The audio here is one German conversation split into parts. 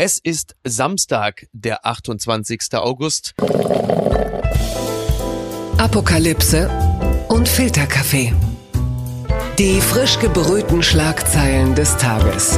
Es ist Samstag, der 28. August. Apokalypse und Filterkaffee. Die frisch gebrühten Schlagzeilen des Tages.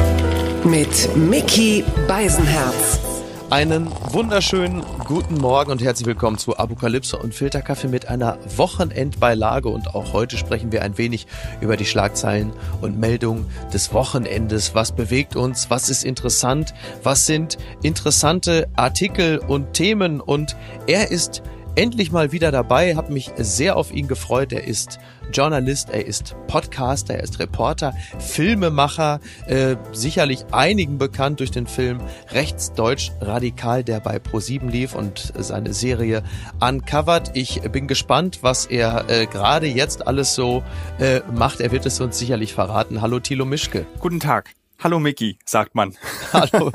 Mit Mickey Beisenherz. Einen wunderschönen guten Morgen und herzlich willkommen zu Apokalypse und Filterkaffee mit einer Wochenendbeilage. Und auch heute sprechen wir ein wenig über die Schlagzeilen und Meldungen des Wochenendes. Was bewegt uns? Was ist interessant? Was sind interessante Artikel und Themen? Und er ist endlich mal wieder dabei, habe mich sehr auf ihn gefreut. Er ist Journalist, er ist Podcaster, er ist Reporter, Filmemacher, äh, sicherlich einigen bekannt durch den Film Rechtsdeutsch Radikal, der bei Pro7 lief und seine Serie Uncovered. Ich bin gespannt, was er äh, gerade jetzt alles so äh, macht. Er wird es uns sicherlich verraten. Hallo Thilo Mischke. Guten Tag. Hallo Mickey, sagt man. Hallo.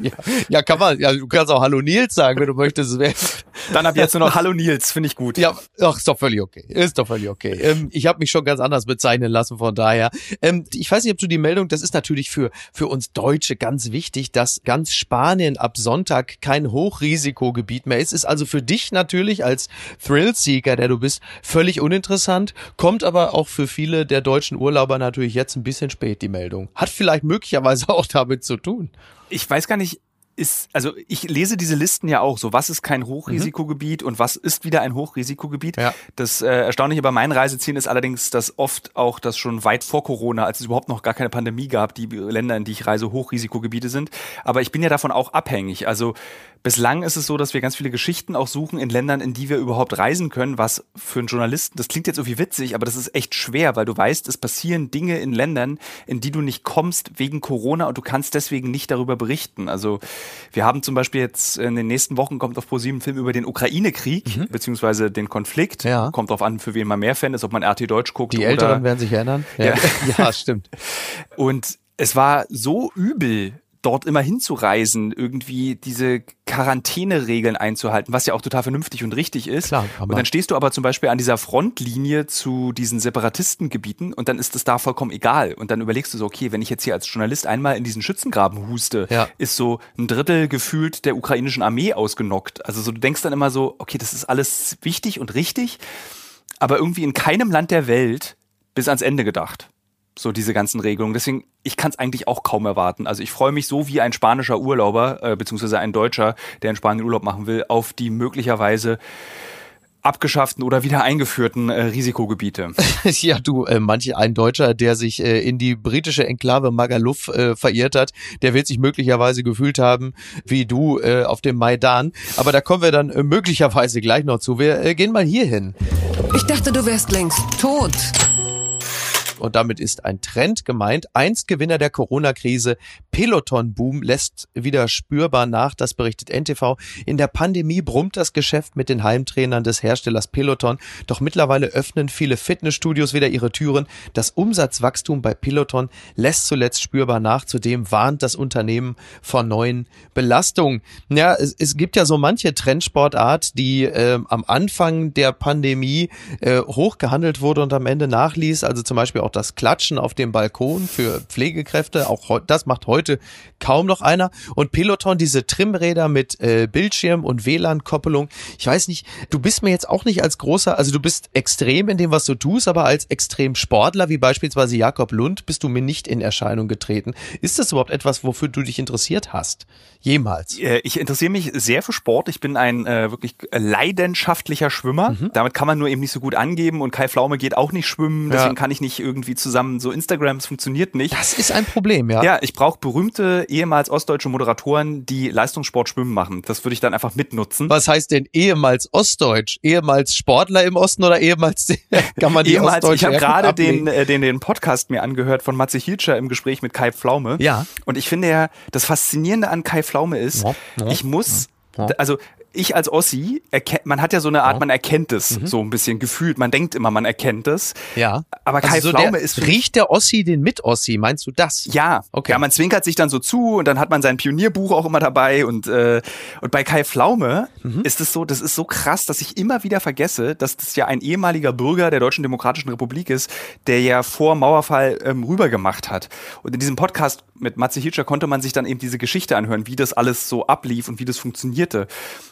Ja, ja, kann man. Ja, du kannst auch Hallo Nils sagen, wenn du möchtest. Dann ab jetzt nur noch Hallo Nils, finde ich gut. Ja, ach, ist doch völlig okay. Ist doch völlig okay. Ähm, ich habe mich schon ganz anders bezeichnen lassen, von daher. Ähm, ich weiß nicht, ob du die Meldung, das ist natürlich für, für uns Deutsche ganz wichtig, dass ganz Spanien ab Sonntag kein Hochrisikogebiet mehr ist. Ist also für dich natürlich als Thrillseeker, der du bist, völlig uninteressant, kommt aber auch für viele der deutschen Urlauber natürlich jetzt ein bisschen spät, die Meldung. Hat vielleicht möglicherweise auch damit zu tun. Ich weiß gar nicht, ist, also ich lese diese Listen ja auch so, was ist kein Hochrisikogebiet mhm. und was ist wieder ein Hochrisikogebiet. Ja. Das äh, Erstaunliche bei meinen Reisezielen ist allerdings, dass oft auch das schon weit vor Corona, als es überhaupt noch gar keine Pandemie gab, die Länder, in die ich reise, Hochrisikogebiete sind. Aber ich bin ja davon auch abhängig. Also Bislang ist es so, dass wir ganz viele Geschichten auch suchen in Ländern, in die wir überhaupt reisen können, was für einen Journalisten, das klingt jetzt irgendwie witzig, aber das ist echt schwer, weil du weißt, es passieren Dinge in Ländern, in die du nicht kommst wegen Corona und du kannst deswegen nicht darüber berichten. Also wir haben zum Beispiel jetzt in den nächsten Wochen kommt auf ProSieben ein Film über den Ukraine-Krieg, mhm. beziehungsweise den Konflikt. Ja. Kommt drauf an, für wen man mehr Fan ist, ob man RT Deutsch guckt. Die Älteren werden sich erinnern. Ja, ja. ja stimmt. Und es war so übel, dort immer hinzureisen, irgendwie diese Quarantäneregeln einzuhalten, was ja auch total vernünftig und richtig ist. Klar, und dann stehst du aber zum Beispiel an dieser Frontlinie zu diesen Separatistengebieten und dann ist es da vollkommen egal. Und dann überlegst du so, okay, wenn ich jetzt hier als Journalist einmal in diesen Schützengraben huste, ja. ist so ein Drittel gefühlt der ukrainischen Armee ausgenockt. Also so, du denkst dann immer so, okay, das ist alles wichtig und richtig, aber irgendwie in keinem Land der Welt bis ans Ende gedacht so diese ganzen Regelungen. Deswegen, ich kann es eigentlich auch kaum erwarten. Also ich freue mich so wie ein spanischer Urlauber, äh, beziehungsweise ein Deutscher, der in Spanien Urlaub machen will, auf die möglicherweise abgeschafften oder wieder eingeführten äh, Risikogebiete. ja, du, äh, manch ein Deutscher, der sich äh, in die britische Enklave Magaluf äh, verirrt hat, der wird sich möglicherweise gefühlt haben wie du äh, auf dem Maidan. Aber da kommen wir dann äh, möglicherweise gleich noch zu. Wir äh, gehen mal hier hin. Ich dachte, du wärst längst tot und damit ist ein Trend gemeint. Einst Gewinner der Corona-Krise, Peloton-Boom lässt wieder spürbar nach, das berichtet NTV. In der Pandemie brummt das Geschäft mit den Heimtrainern des Herstellers Peloton, doch mittlerweile öffnen viele Fitnessstudios wieder ihre Türen. Das Umsatzwachstum bei Peloton lässt zuletzt spürbar nach. Zudem warnt das Unternehmen vor neuen Belastungen. Ja, es, es gibt ja so manche Trendsportart, die äh, am Anfang der Pandemie äh, hoch gehandelt wurde und am Ende nachließ. Also zum Beispiel auch auch das Klatschen auf dem Balkon für Pflegekräfte. Auch das macht heute kaum noch einer. Und Peloton, diese Trimräder mit äh, Bildschirm und WLAN-Koppelung. Ich weiß nicht, du bist mir jetzt auch nicht als großer, also du bist extrem in dem, was du tust, aber als extrem Sportler, wie beispielsweise Jakob Lund, bist du mir nicht in Erscheinung getreten. Ist das überhaupt etwas, wofür du dich interessiert hast? Jemals? Ich interessiere mich sehr für Sport. Ich bin ein äh, wirklich leidenschaftlicher Schwimmer. Mhm. Damit kann man nur eben nicht so gut angeben und Kai Pflaume geht auch nicht schwimmen. Deswegen ja. kann ich nicht irgendwie irgendwie zusammen so Instagrams funktioniert nicht. Das ist ein Problem, ja. Ja, ich brauche berühmte ehemals ostdeutsche Moderatoren, die Leistungssport schwimmen machen. Das würde ich dann einfach mitnutzen. Was heißt denn ehemals ostdeutsch? Ehemals Sportler im Osten oder ehemals kann man die ehemals, Ich habe gerade den, äh, den den Podcast mir angehört von Matze Hilscher im Gespräch mit Kai Pflaume. Ja. Und ich finde ja, das Faszinierende an Kai Pflaume ist, ja, ja, ich muss. Also ich als Ossi, man hat ja so eine Art, man erkennt es mhm. so ein bisschen gefühlt. Man denkt immer, man erkennt es. Ja. Aber also Kai so Pflaume der, ist. Riecht der Ossi den Mit-Ossi? Meinst du das? Ja. Okay. Ja, man zwinkert sich dann so zu und dann hat man sein Pionierbuch auch immer dabei und, äh, und bei Kai Pflaume mhm. ist es so, das ist so krass, dass ich immer wieder vergesse, dass das ja ein ehemaliger Bürger der Deutschen Demokratischen Republik ist, der ja vor Mauerfall ähm, rübergemacht hat. Und in diesem Podcast mit Matze Hilscher konnte man sich dann eben diese Geschichte anhören, wie das alles so ablief und wie das funktionierte.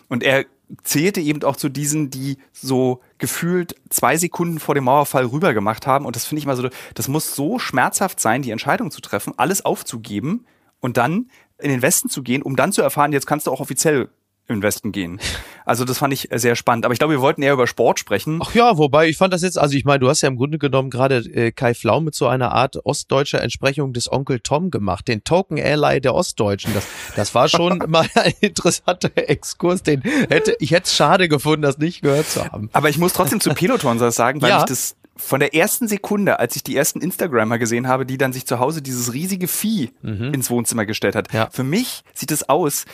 Und er zählte eben auch zu diesen, die so gefühlt zwei Sekunden vor dem Mauerfall rüber gemacht haben. Und das finde ich mal so, das muss so schmerzhaft sein, die Entscheidung zu treffen, alles aufzugeben und dann in den Westen zu gehen, um dann zu erfahren, jetzt kannst du auch offiziell im Westen gehen. Also das fand ich sehr spannend. Aber ich glaube, wir wollten eher über Sport sprechen. Ach ja, wobei ich fand das jetzt, also ich meine, du hast ja im Grunde genommen gerade äh, Kai Flau mit so einer Art ostdeutscher Entsprechung des Onkel Tom gemacht, den Token Ally der Ostdeutschen. Das, das war schon mal ein interessanter Exkurs, den hätte ich hätte es schade gefunden, das nicht gehört zu haben. Aber ich muss trotzdem zu Peloton sagen, weil ja. ich das von der ersten Sekunde, als ich die ersten Instagrammer gesehen habe, die dann sich zu Hause dieses riesige Vieh mhm. ins Wohnzimmer gestellt hat. Ja. Für mich sieht es aus,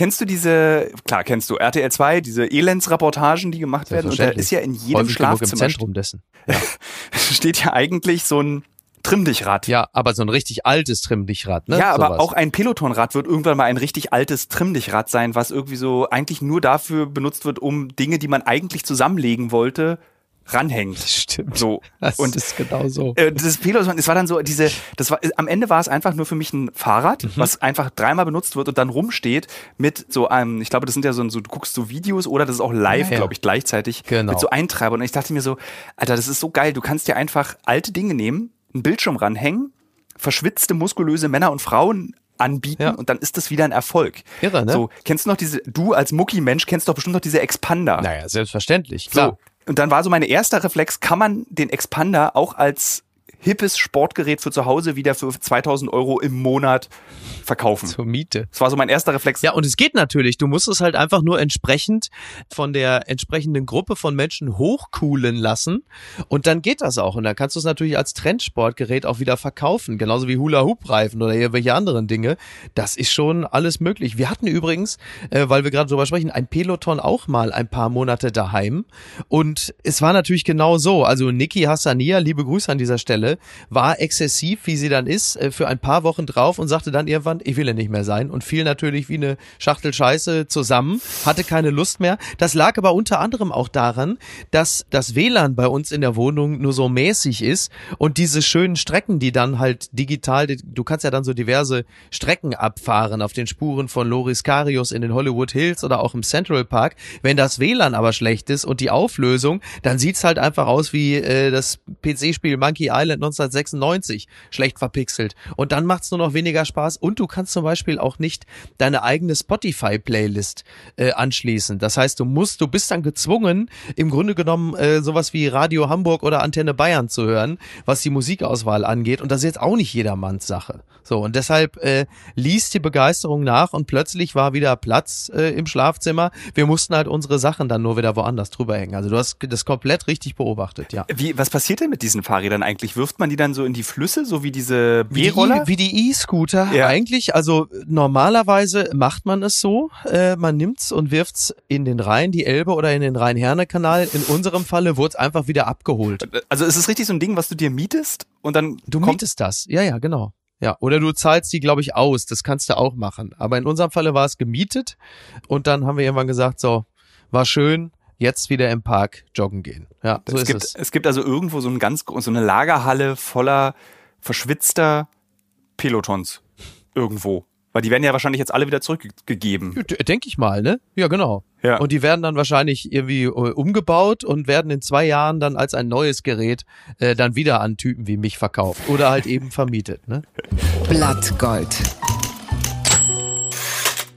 Kennst du diese, klar kennst du RTL 2, diese Elendsreportagen, die gemacht werden? Und da ist ja in jedem Häufig Schlafzimmer im Zentrum dessen. Ja. steht ja eigentlich so ein Trimmdichrad. Ja, aber so ein richtig altes Trimmdichrad, ne? Ja, aber Sowas. auch ein Pelotonrad wird irgendwann mal ein richtig altes Trimmdichrad sein, was irgendwie so eigentlich nur dafür benutzt wird, um Dinge, die man eigentlich zusammenlegen wollte, ranhängt. Stimmt. So. Das und ist genau so. Äh, das Peloton, es war dann so diese, das war, am Ende war es einfach nur für mich ein Fahrrad, mhm. was einfach dreimal benutzt wird und dann rumsteht mit so einem, ich glaube, das sind ja so, so du guckst so Videos oder das ist auch live, ja, glaube ich, gleichzeitig genau. mit so Eintreibern. Und ich dachte mir so, Alter, das ist so geil. Du kannst dir einfach alte Dinge nehmen, einen Bildschirm ranhängen, verschwitzte, muskulöse Männer und Frauen anbieten ja. und dann ist das wieder ein Erfolg. Irre, ne? So, kennst du noch diese, du als Mucki-Mensch kennst doch bestimmt noch diese Expander. Naja, selbstverständlich, klar. So, und dann war so mein erster Reflex, kann man den Expander auch als hippes Sportgerät für zu Hause wieder für 2000 Euro im Monat verkaufen. Zur Miete. Das war so mein erster Reflex. Ja, und es geht natürlich. Du musst es halt einfach nur entsprechend von der entsprechenden Gruppe von Menschen hochcoolen lassen. Und dann geht das auch. Und dann kannst du es natürlich als Trendsportgerät auch wieder verkaufen. Genauso wie Hula-Hoop-Reifen oder irgendwelche anderen Dinge. Das ist schon alles möglich. Wir hatten übrigens, äh, weil wir gerade drüber sprechen, ein Peloton auch mal ein paar Monate daheim. Und es war natürlich genau so. Also Niki Hassania, liebe Grüße an dieser Stelle, war exzessiv, wie sie dann ist, äh, für ein paar Wochen drauf und sagte dann irgendwann, ich will ja nicht mehr sein und fiel natürlich wie eine Schachtel Scheiße zusammen, hatte keine Lust mehr. Das lag aber unter anderem auch daran, dass das WLAN bei uns in der Wohnung nur so mäßig ist und diese schönen Strecken, die dann halt digital, du kannst ja dann so diverse Strecken abfahren auf den Spuren von Loris Karius in den Hollywood Hills oder auch im Central Park. Wenn das WLAN aber schlecht ist und die Auflösung, dann sieht's halt einfach aus wie äh, das PC-Spiel Monkey Island 1996 schlecht verpixelt. Und dann macht's nur noch weniger Spaß und du kannst zum Beispiel auch nicht deine eigene Spotify-Playlist äh, anschließen. Das heißt, du musst, du bist dann gezwungen, im Grunde genommen äh, sowas wie Radio Hamburg oder Antenne Bayern zu hören, was die Musikauswahl angeht. Und das ist jetzt auch nicht jedermanns Sache. So, und deshalb äh, ließ die Begeisterung nach und plötzlich war wieder Platz äh, im Schlafzimmer. Wir mussten halt unsere Sachen dann nur wieder woanders drüber hängen. Also du hast das komplett richtig beobachtet, ja. Wie, was passiert denn mit diesen Fahrrädern eigentlich? Wirft man die dann so in die Flüsse, so wie diese B-Roller? Wie die E-Scooter. Ja. Eigentlich, also normalerweise macht man es so, äh, man nimmt's und wirft's in den Rhein, die Elbe oder in den Rhein-Herne-Kanal. In unserem Falle wurde es einfach wieder abgeholt. Also ist es richtig so ein Ding, was du dir mietest und dann Du mietest das, ja, ja, genau. Ja, oder du zahlst die, glaube ich, aus. Das kannst du auch machen. Aber in unserem Falle war es gemietet und dann haben wir irgendwann gesagt, so, war schön, jetzt wieder im Park joggen gehen. Ja, so es ist gibt, es. Es gibt also irgendwo so ein ganz so eine Lagerhalle voller verschwitzter Pelotons irgendwo. Weil die werden ja wahrscheinlich jetzt alle wieder zurückgegeben. Denke ich mal, ne? Ja, genau. Ja. Und die werden dann wahrscheinlich irgendwie äh, umgebaut und werden in zwei Jahren dann als ein neues Gerät äh, dann wieder an Typen wie mich verkauft. Oder halt eben vermietet, ne? Blattgold.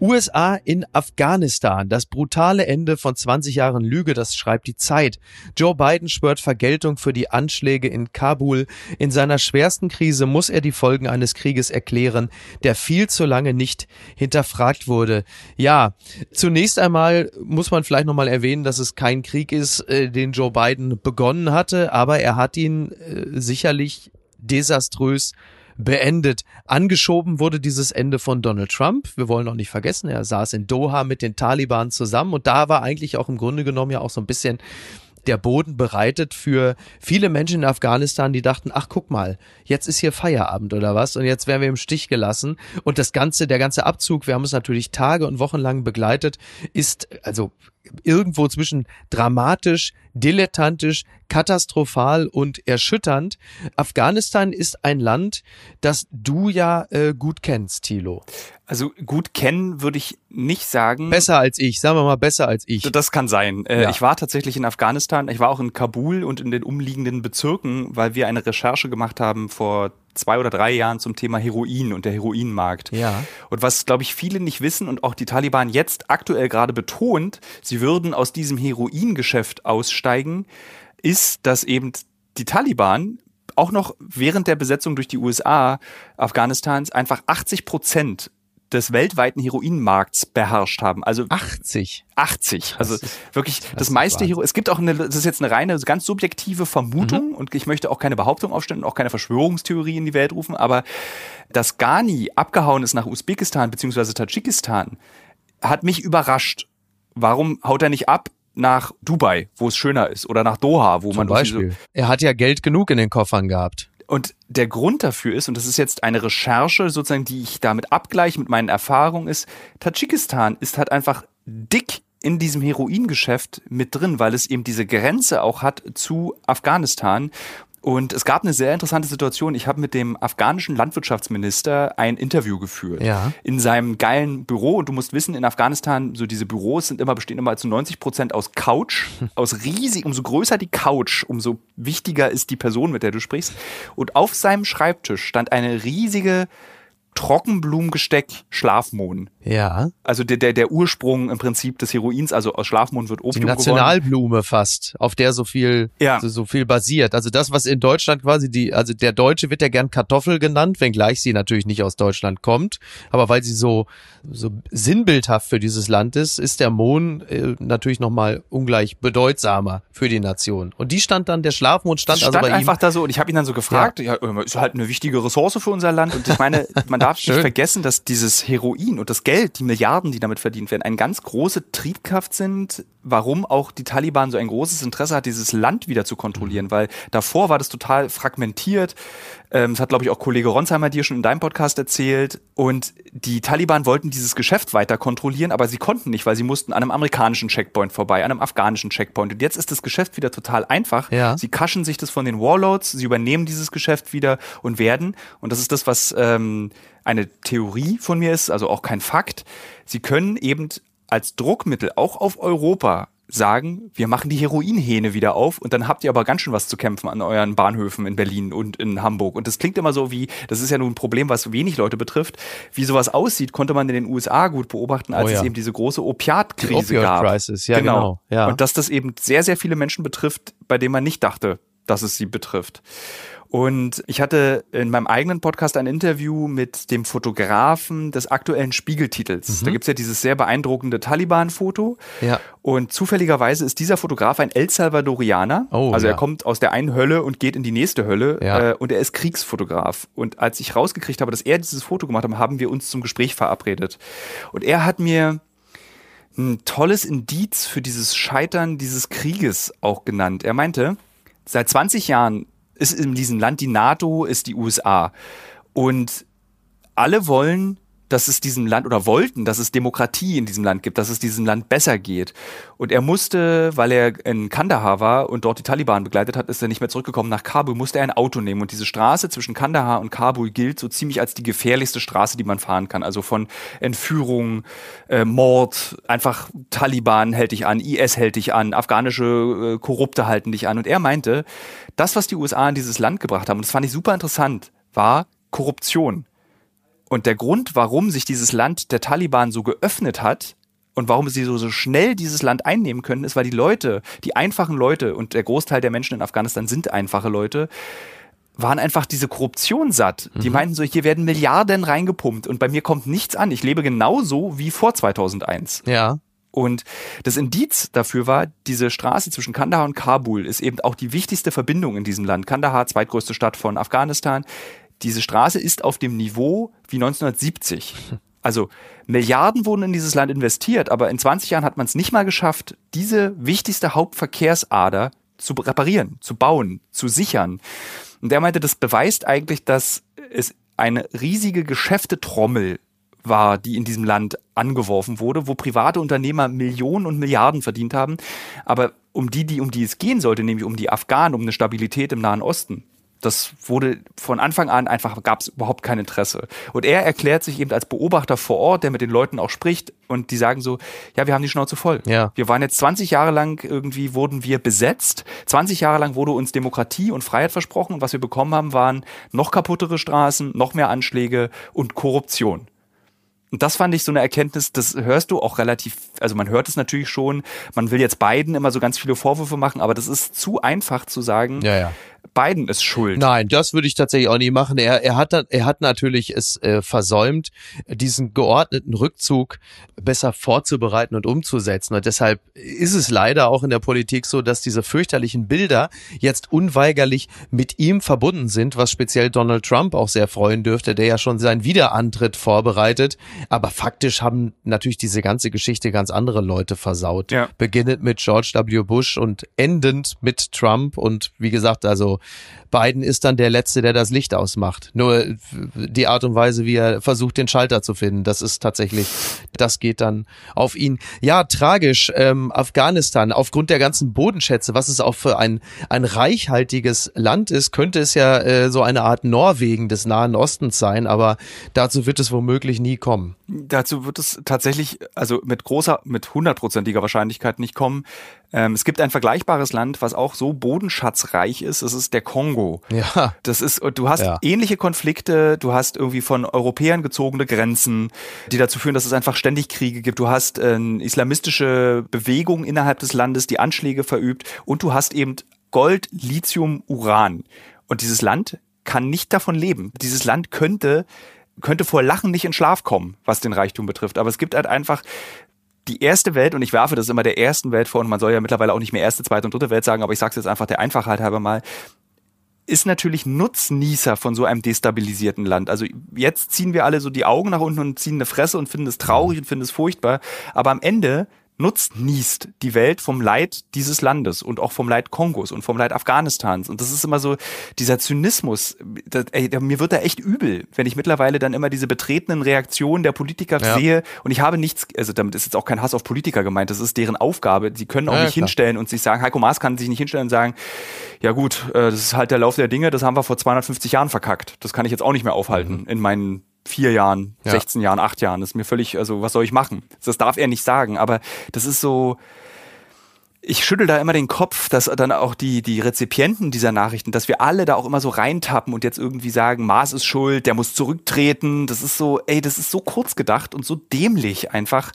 USA in Afghanistan. Das brutale Ende von 20 Jahren Lüge, das schreibt die Zeit. Joe Biden schwört Vergeltung für die Anschläge in Kabul. In seiner schwersten Krise muss er die Folgen eines Krieges erklären, der viel zu lange nicht hinterfragt wurde. Ja, zunächst einmal muss man vielleicht nochmal erwähnen, dass es kein Krieg ist, äh, den Joe Biden begonnen hatte, aber er hat ihn äh, sicherlich desaströs beendet. Angeschoben wurde dieses Ende von Donald Trump. Wir wollen auch nicht vergessen, er saß in Doha mit den Taliban zusammen und da war eigentlich auch im Grunde genommen ja auch so ein bisschen der Boden bereitet für viele Menschen in Afghanistan, die dachten, ach guck mal, jetzt ist hier Feierabend oder was und jetzt werden wir im Stich gelassen und das ganze, der ganze Abzug, wir haben es natürlich Tage und Wochen lang begleitet, ist also irgendwo zwischen dramatisch, dilettantisch, katastrophal und erschütternd. Afghanistan ist ein Land, das du ja äh, gut kennst, Thilo. Also gut kennen würde ich nicht sagen. Besser als ich, sagen wir mal besser als ich. Das kann sein. Äh, ja. Ich war tatsächlich in Afghanistan, ich war auch in Kabul und in den umliegenden Bezirken, weil wir eine Recherche gemacht haben vor zwei oder drei Jahren zum Thema Heroin und der Heroinmarkt. Ja. Und was, glaube ich, viele nicht wissen und auch die Taliban jetzt aktuell gerade betont, sie würden aus diesem Heroingeschäft aussteigen, ist, dass eben die Taliban auch noch während der Besetzung durch die USA Afghanistans einfach 80 Prozent des weltweiten Heroinmarkts beherrscht haben. Also 80. 80. Also wirklich das, das meiste Heroin. Es gibt auch eine, das ist jetzt eine reine, ganz subjektive Vermutung mhm. und ich möchte auch keine Behauptung aufstellen und auch keine Verschwörungstheorie in die Welt rufen, aber dass Ghani abgehauen ist nach Usbekistan bzw. Tadschikistan, hat mich überrascht. Warum haut er nicht ab? nach Dubai, wo es schöner ist, oder nach Doha, wo Zum man Beispiel. So er hat ja Geld genug in den Koffern gehabt. Und der Grund dafür ist, und das ist jetzt eine Recherche sozusagen, die ich damit abgleiche mit meinen Erfahrungen, ist, Tadschikistan ist halt einfach dick in diesem Heroingeschäft mit drin, weil es eben diese Grenze auch hat zu Afghanistan. Und es gab eine sehr interessante Situation. Ich habe mit dem afghanischen Landwirtschaftsminister ein Interview geführt. Ja. In seinem geilen Büro. Und du musst wissen, in Afghanistan, so diese Büros sind immer, bestehen immer zu 90 Prozent aus Couch. aus riesig, umso größer die Couch, umso wichtiger ist die Person, mit der du sprichst. Und auf seinem Schreibtisch stand eine riesige Trockenblumengesteck Schlafmohn. Ja. Also der, der, der Ursprung im Prinzip des Heroins, also aus Schlafmohn wird Opium Die Nationalblume gewonnen. fast, auf der so viel, ja. so, so, viel basiert. Also das, was in Deutschland quasi die, also der Deutsche wird ja gern Kartoffel genannt, wenngleich sie natürlich nicht aus Deutschland kommt. Aber weil sie so, so sinnbildhaft für dieses Land ist, ist der Mohn äh, natürlich nochmal ungleich bedeutsamer für die Nation. Und die stand dann, der Schlafmond stand, stand also bei einfach ihm. da so und ich habe ihn dann so gefragt, ja. ja, ist halt eine wichtige Ressource für unser Land und ich meine, man darf nicht vergessen, dass dieses Heroin und das Geld, die Milliarden, die damit verdient werden, eine ganz große Triebkraft sind, warum auch die Taliban so ein großes Interesse hat, dieses Land wieder zu kontrollieren, weil davor war das total fragmentiert. Ähm, das hat, glaube ich, auch Kollege Ronsheimer dir schon in deinem Podcast erzählt. Und die Taliban wollten dieses Geschäft weiter kontrollieren, aber sie konnten nicht, weil sie mussten an einem amerikanischen Checkpoint vorbei, an einem afghanischen Checkpoint. Und jetzt ist das Geschäft wieder total einfach. Ja. Sie kaschen sich das von den Warlords, sie übernehmen dieses Geschäft wieder und werden, und das ist das, was ähm, eine Theorie von mir ist, also auch kein Fakt, sie können eben als Druckmittel auch auf Europa sagen, wir machen die Heroinhähne wieder auf und dann habt ihr aber ganz schön was zu kämpfen an euren Bahnhöfen in Berlin und in Hamburg. Und das klingt immer so wie, das ist ja nun ein Problem, was wenig Leute betrifft. Wie sowas aussieht, konnte man in den USA gut beobachten, als oh ja. es eben diese große Opiatkrise gab. Crisis. Ja, genau. genau. Ja. Und dass das eben sehr, sehr viele Menschen betrifft, bei denen man nicht dachte, dass es sie betrifft. Und ich hatte in meinem eigenen Podcast ein Interview mit dem Fotografen des aktuellen Spiegeltitels. Mhm. Da gibt's ja dieses sehr beeindruckende Taliban-Foto. Ja. Und zufälligerweise ist dieser Fotograf ein El Salvadorianer. Oh, also ja. er kommt aus der einen Hölle und geht in die nächste Hölle. Ja. Äh, und er ist Kriegsfotograf. Und als ich rausgekriegt habe, dass er dieses Foto gemacht hat, haben wir uns zum Gespräch verabredet. Und er hat mir ein tolles Indiz für dieses Scheitern dieses Krieges auch genannt. Er meinte, seit 20 Jahren ist in diesem Land die NATO, ist die USA. Und alle wollen dass es diesem Land oder wollten, dass es Demokratie in diesem Land gibt, dass es diesem Land besser geht. Und er musste, weil er in Kandahar war und dort die Taliban begleitet hat, ist er nicht mehr zurückgekommen nach Kabul, musste er ein Auto nehmen. Und diese Straße zwischen Kandahar und Kabul gilt so ziemlich als die gefährlichste Straße, die man fahren kann. Also von Entführung, äh, Mord, einfach Taliban hält dich an, IS hält dich an, afghanische äh, Korrupte halten dich an. Und er meinte, das, was die USA in dieses Land gebracht haben, und das fand ich super interessant, war Korruption. Und der Grund, warum sich dieses Land der Taliban so geöffnet hat und warum sie so, so schnell dieses Land einnehmen können, ist, weil die Leute, die einfachen Leute und der Großteil der Menschen in Afghanistan sind einfache Leute, waren einfach diese Korruption satt. Die mhm. meinten so, hier werden Milliarden reingepumpt und bei mir kommt nichts an. Ich lebe genauso wie vor 2001. Ja. Und das Indiz dafür war, diese Straße zwischen Kandahar und Kabul ist eben auch die wichtigste Verbindung in diesem Land. Kandahar, zweitgrößte Stadt von Afghanistan, Diese Straße ist auf dem Niveau wie 1970. Also Milliarden wurden in dieses Land investiert, aber in 20 Jahren hat man es nicht mal geschafft, diese wichtigste Hauptverkehrsader zu reparieren, zu bauen, zu sichern. Und der meinte, das beweist eigentlich, dass es eine riesige Geschäftetrommel war, die in diesem Land angeworfen wurde, wo private Unternehmer Millionen und Milliarden verdient haben. Aber um die, die, um die es gehen sollte, nämlich um die Afghanen, um eine Stabilität im Nahen Osten, das wurde von Anfang an einfach, gab es überhaupt kein Interesse. Und er erklärt sich eben als Beobachter vor Ort, der mit den Leuten auch spricht und die sagen so, ja, wir haben die Schnauze voll. Ja. Wir waren jetzt 20 Jahre lang irgendwie wurden wir besetzt. 20 Jahre lang wurde uns Demokratie und Freiheit versprochen und was wir bekommen haben, waren noch kaputtere Straßen, noch mehr Anschläge und Korruption. Und das fand ich so eine Erkenntnis, das hörst du auch relativ, also man hört es natürlich schon, man will jetzt beiden immer so ganz viele Vorwürfe machen, aber das ist zu einfach zu sagen. Ja, ja. Biden ist schuld. Nein, das würde ich tatsächlich auch nie machen. Er, er, hat, er hat natürlich es äh, versäumt, diesen geordneten Rückzug besser vorzubereiten und umzusetzen. Und deshalb ist es leider auch in der Politik so, dass diese fürchterlichen Bilder jetzt unweigerlich mit ihm verbunden sind, was speziell Donald Trump auch sehr freuen dürfte, der ja schon seinen Wiederantritt vorbereitet. Aber faktisch haben natürlich diese ganze Geschichte ganz andere Leute versaut. Ja. Beginnend mit George W. Bush und endend mit Trump. Und wie gesagt, also Biden ist dann der Letzte, der das Licht ausmacht. Nur die Art und Weise, wie er versucht, den Schalter zu finden, das ist tatsächlich, das geht dann auf ihn. Ja, tragisch. Ähm, Afghanistan, aufgrund der ganzen Bodenschätze, was es auch für ein, ein reichhaltiges Land ist, könnte es ja äh, so eine Art Norwegen des Nahen Ostens sein, aber dazu wird es womöglich nie kommen. Dazu wird es tatsächlich, also mit großer, mit hundertprozentiger Wahrscheinlichkeit nicht kommen. Ähm, es gibt ein vergleichbares Land, was auch so bodenschatzreich ist. Das ist der Kongo. Ja. Das ist, du hast ja. ähnliche Konflikte. Du hast irgendwie von Europäern gezogene Grenzen, die dazu führen, dass es einfach ständig Kriege gibt. Du hast äh, islamistische Bewegung innerhalb des Landes, die Anschläge verübt. Und du hast eben Gold, Lithium, Uran. Und dieses Land kann nicht davon leben. Dieses Land könnte könnte vor Lachen nicht in Schlaf kommen, was den Reichtum betrifft. Aber es gibt halt einfach die erste Welt, und ich werfe das immer der ersten Welt vor, und man soll ja mittlerweile auch nicht mehr erste, zweite und dritte Welt sagen, aber ich sage es jetzt einfach der Einfachheit halber mal, ist natürlich Nutznießer von so einem destabilisierten Land. Also jetzt ziehen wir alle so die Augen nach unten und ziehen eine Fresse und finden es traurig und finden es furchtbar. Aber am Ende nutzt, niest die Welt vom Leid dieses Landes und auch vom Leid Kongos und vom Leid Afghanistans. Und das ist immer so dieser Zynismus. Das, ey, mir wird da echt übel, wenn ich mittlerweile dann immer diese betretenen Reaktionen der Politiker ja. sehe. Und ich habe nichts, also damit ist jetzt auch kein Hass auf Politiker gemeint, das ist deren Aufgabe. Sie können auch ja, nicht klar. hinstellen und sich sagen, Heiko Maas kann sich nicht hinstellen und sagen, ja gut, äh, das ist halt der Lauf der Dinge, das haben wir vor 250 Jahren verkackt. Das kann ich jetzt auch nicht mehr aufhalten mhm. in meinen vier Jahren, ja. 16 Jahren, acht Jahren. Das ist mir völlig, also was soll ich machen? Das darf er nicht sagen, aber das ist so, ich schüttel da immer den Kopf, dass dann auch die, die Rezipienten dieser Nachrichten, dass wir alle da auch immer so reintappen und jetzt irgendwie sagen, Maas ist schuld, der muss zurücktreten. Das ist so, ey, das ist so kurz gedacht und so dämlich einfach,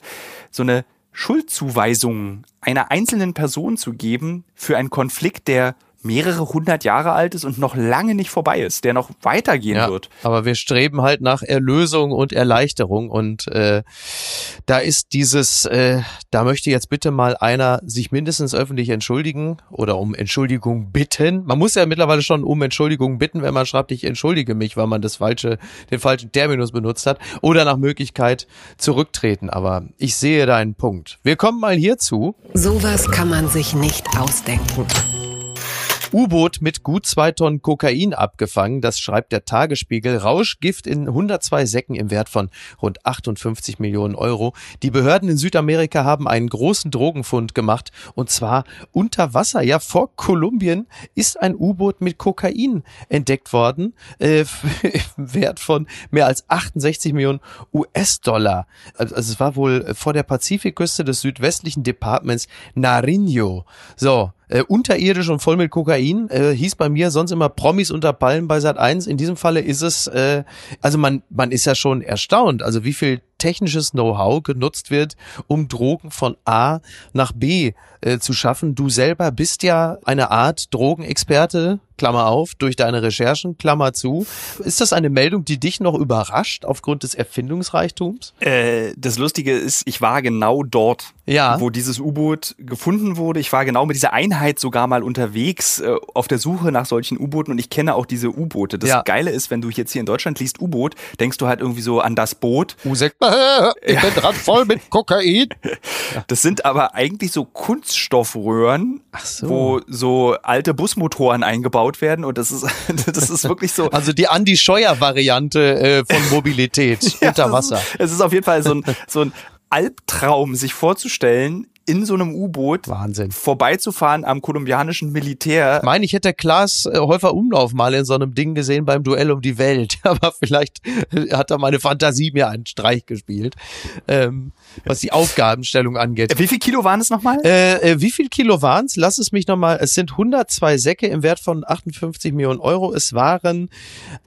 so eine Schuldzuweisung einer einzelnen Person zu geben für einen Konflikt, der mehrere hundert Jahre alt ist und noch lange nicht vorbei ist, der noch weitergehen ja, wird. Aber wir streben halt nach Erlösung und Erleichterung und äh, da ist dieses, äh, da möchte jetzt bitte mal einer sich mindestens öffentlich entschuldigen oder um Entschuldigung bitten. Man muss ja mittlerweile schon um Entschuldigung bitten, wenn man schreibt, ich entschuldige mich, weil man das falsche, den falschen Terminus benutzt hat oder nach Möglichkeit zurücktreten. Aber ich sehe da einen Punkt. Wir kommen mal hierzu. Sowas kann man sich nicht ausdenken. U-Boot mit gut zwei Tonnen Kokain abgefangen, das schreibt der Tagesspiegel. Rauschgift in 102 Säcken im Wert von rund 58 Millionen Euro. Die Behörden in Südamerika haben einen großen Drogenfund gemacht und zwar unter Wasser. Ja, vor Kolumbien ist ein U-Boot mit Kokain entdeckt worden, äh, im Wert von mehr als 68 Millionen US-Dollar. Also, also es war wohl vor der Pazifikküste des südwestlichen Departments Nariño. So, äh, unterirdisch und voll mit Kokain. Äh, hieß bei mir sonst immer Promis unter Palmen bei Sat 1. In diesem Falle ist es, äh, also man, man ist ja schon erstaunt, also wie viel technisches Know-how genutzt wird, um Drogen von A nach B äh, zu schaffen. Du selber bist ja eine Art Drogenexperte, Klammer auf, durch deine Recherchen, Klammer zu. Ist das eine Meldung, die dich noch überrascht aufgrund des Erfindungsreichtums? Äh, das Lustige ist, ich war genau dort, ja. wo dieses U-Boot gefunden wurde. Ich war genau mit dieser Einheit sogar mal unterwegs äh, auf der Suche nach solchen U-Booten und ich kenne auch diese U-Boote. Das ja. Geile ist, wenn du jetzt hier in Deutschland liest U-Boot, denkst du halt irgendwie so an das Boot. U6, ich ja. bin dran voll mit Kokain. Das sind aber eigentlich so Kunststoffröhren, so. wo so alte Busmotoren eingebaut werden und das ist, das ist wirklich so. Also die Andy Scheuer Variante äh, von Mobilität unter Wasser. Es ist auf jeden Fall so ein, so ein Albtraum, sich vorzustellen, in so einem U-Boot Wahnsinn. vorbeizufahren am kolumbianischen Militär. Ich meine, ich hätte Klaas äh, Häufer Umlauf mal in so einem Ding gesehen beim Duell um die Welt, aber vielleicht äh, hat da meine Fantasie mir einen Streich gespielt, ähm, was die Aufgabenstellung angeht. Wie viel Kilo waren es nochmal? Äh, äh, wie viel Kilo waren es? Lass es mich nochmal. Es sind 102 Säcke im Wert von 58 Millionen Euro. Es waren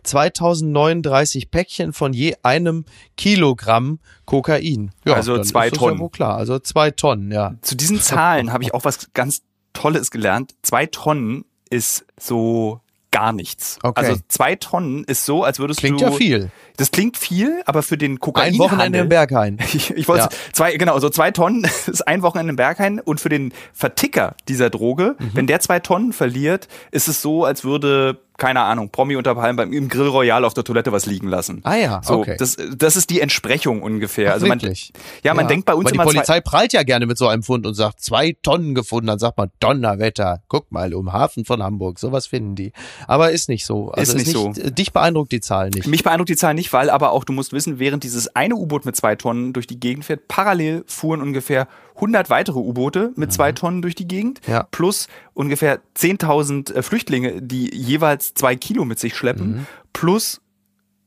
2039 Päckchen von je einem Kilogramm Kokain. Ja, also zwei Tonnen. Ja klar, also zwei Tonnen, ja. Zu diesen Zahlen habe ich auch was ganz Tolles gelernt. Zwei Tonnen ist so gar nichts. Okay. Also zwei Tonnen ist so, als würdest klingt du. Klingt ja viel. Das klingt viel, aber für den Kokain. Ein Wochenende im Berghain. Ich, ich wollte ja. zwei, genau, so zwei Tonnen ist ein Wochenende im Berghain und für den Verticker dieser Droge, mhm. wenn der zwei Tonnen verliert, ist es so, als würde keine Ahnung, Promi unter Palmen beim im Grill Royal auf der Toilette was liegen lassen. Ah ja, so, okay. Das, das ist die Entsprechung ungefähr. Ach, also man, wirklich? ja, man ja. denkt bei uns Aber immer die Polizei prallt ja gerne mit so einem Fund und sagt zwei Tonnen gefunden, dann sagt man Donnerwetter. Guck mal um Hafen von Hamburg, sowas finden die. Aber ist nicht so. Also ist, nicht, ist nicht so. Dich beeindruckt die Zahl nicht. Mich beeindruckt die Zahl nicht, weil aber auch du musst wissen, während dieses eine U-Boot mit zwei Tonnen durch die Gegend fährt, parallel fuhren ungefähr 100 weitere U-Boote mit zwei Tonnen durch die Gegend, ja. plus ungefähr 10.000 äh, Flüchtlinge, die jeweils zwei Kilo mit sich schleppen, mhm. plus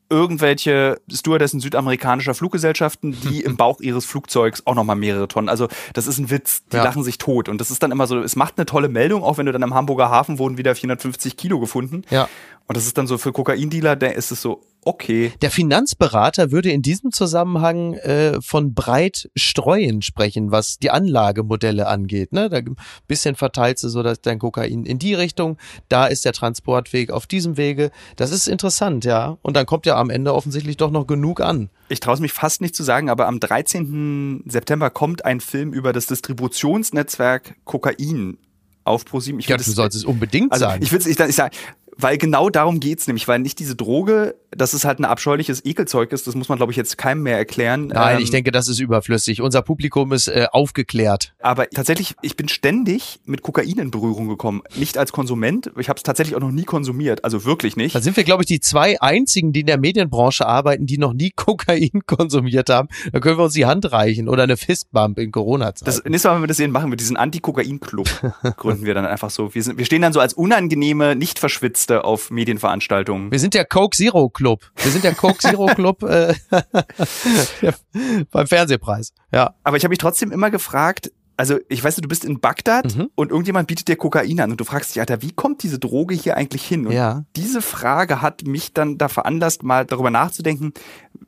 irgendwelche Stewardessen südamerikanischer Fluggesellschaften, die im Bauch ihres Flugzeugs auch nochmal mehrere Tonnen. Also das ist ein Witz, die ja. lachen sich tot. Und das ist dann immer so, es macht eine tolle Meldung, auch wenn du dann im Hamburger Hafen wurden wieder 450 Kilo gefunden. Ja. Und das ist dann so für Kokaindealer, da ist es so, okay. Der Finanzberater würde in diesem Zusammenhang äh, von breit streuen sprechen, was die Anlagemodelle angeht. Ne? Da ein bisschen verteilst du so dass dein Kokain in die Richtung, da ist der Transportweg auf diesem Wege. Das ist interessant, ja. Und dann kommt ja am Ende offensichtlich doch noch genug an. Ich traue es mich fast nicht zu sagen, aber am 13. September kommt ein Film über das Distributionsnetzwerk Kokain auf ProSieben. Ich ja, du sollst es unbedingt also sagen. Ich will ich, ich sag, weil genau darum geht's nämlich, weil nicht diese Droge, dass es halt ein abscheuliches Ekelzeug ist, das muss man, glaube ich, jetzt keinem mehr erklären. Nein, ähm, ich denke, das ist überflüssig. Unser Publikum ist äh, aufgeklärt. Aber tatsächlich, ich bin ständig mit Kokain in Berührung gekommen. Nicht als Konsument, ich habe es tatsächlich auch noch nie konsumiert, also wirklich nicht. Da sind wir, glaube ich, die zwei einzigen, die in der Medienbranche arbeiten, die noch nie Kokain konsumiert haben. Da können wir uns die Hand reichen oder eine Fistbump in Corona-Zeit. Das nächste Mal, wenn wir das sehen, machen wir diesen Anti-Kokain-Club. gründen wir dann einfach so. Wir, sind, wir stehen dann so als unangenehme, nicht verschwitzt Gäste auf Medienveranstaltungen. Wir sind der Coke Zero Club. Wir sind der Coke Zero Club äh, beim Fernsehpreis. Ja. Aber ich habe mich trotzdem immer gefragt, also ich weiß, du bist in Bagdad mhm. und irgendjemand bietet dir Kokain an und du fragst dich, Alter, wie kommt diese Droge hier eigentlich hin? Und ja. diese Frage hat mich dann da veranlasst, mal darüber nachzudenken,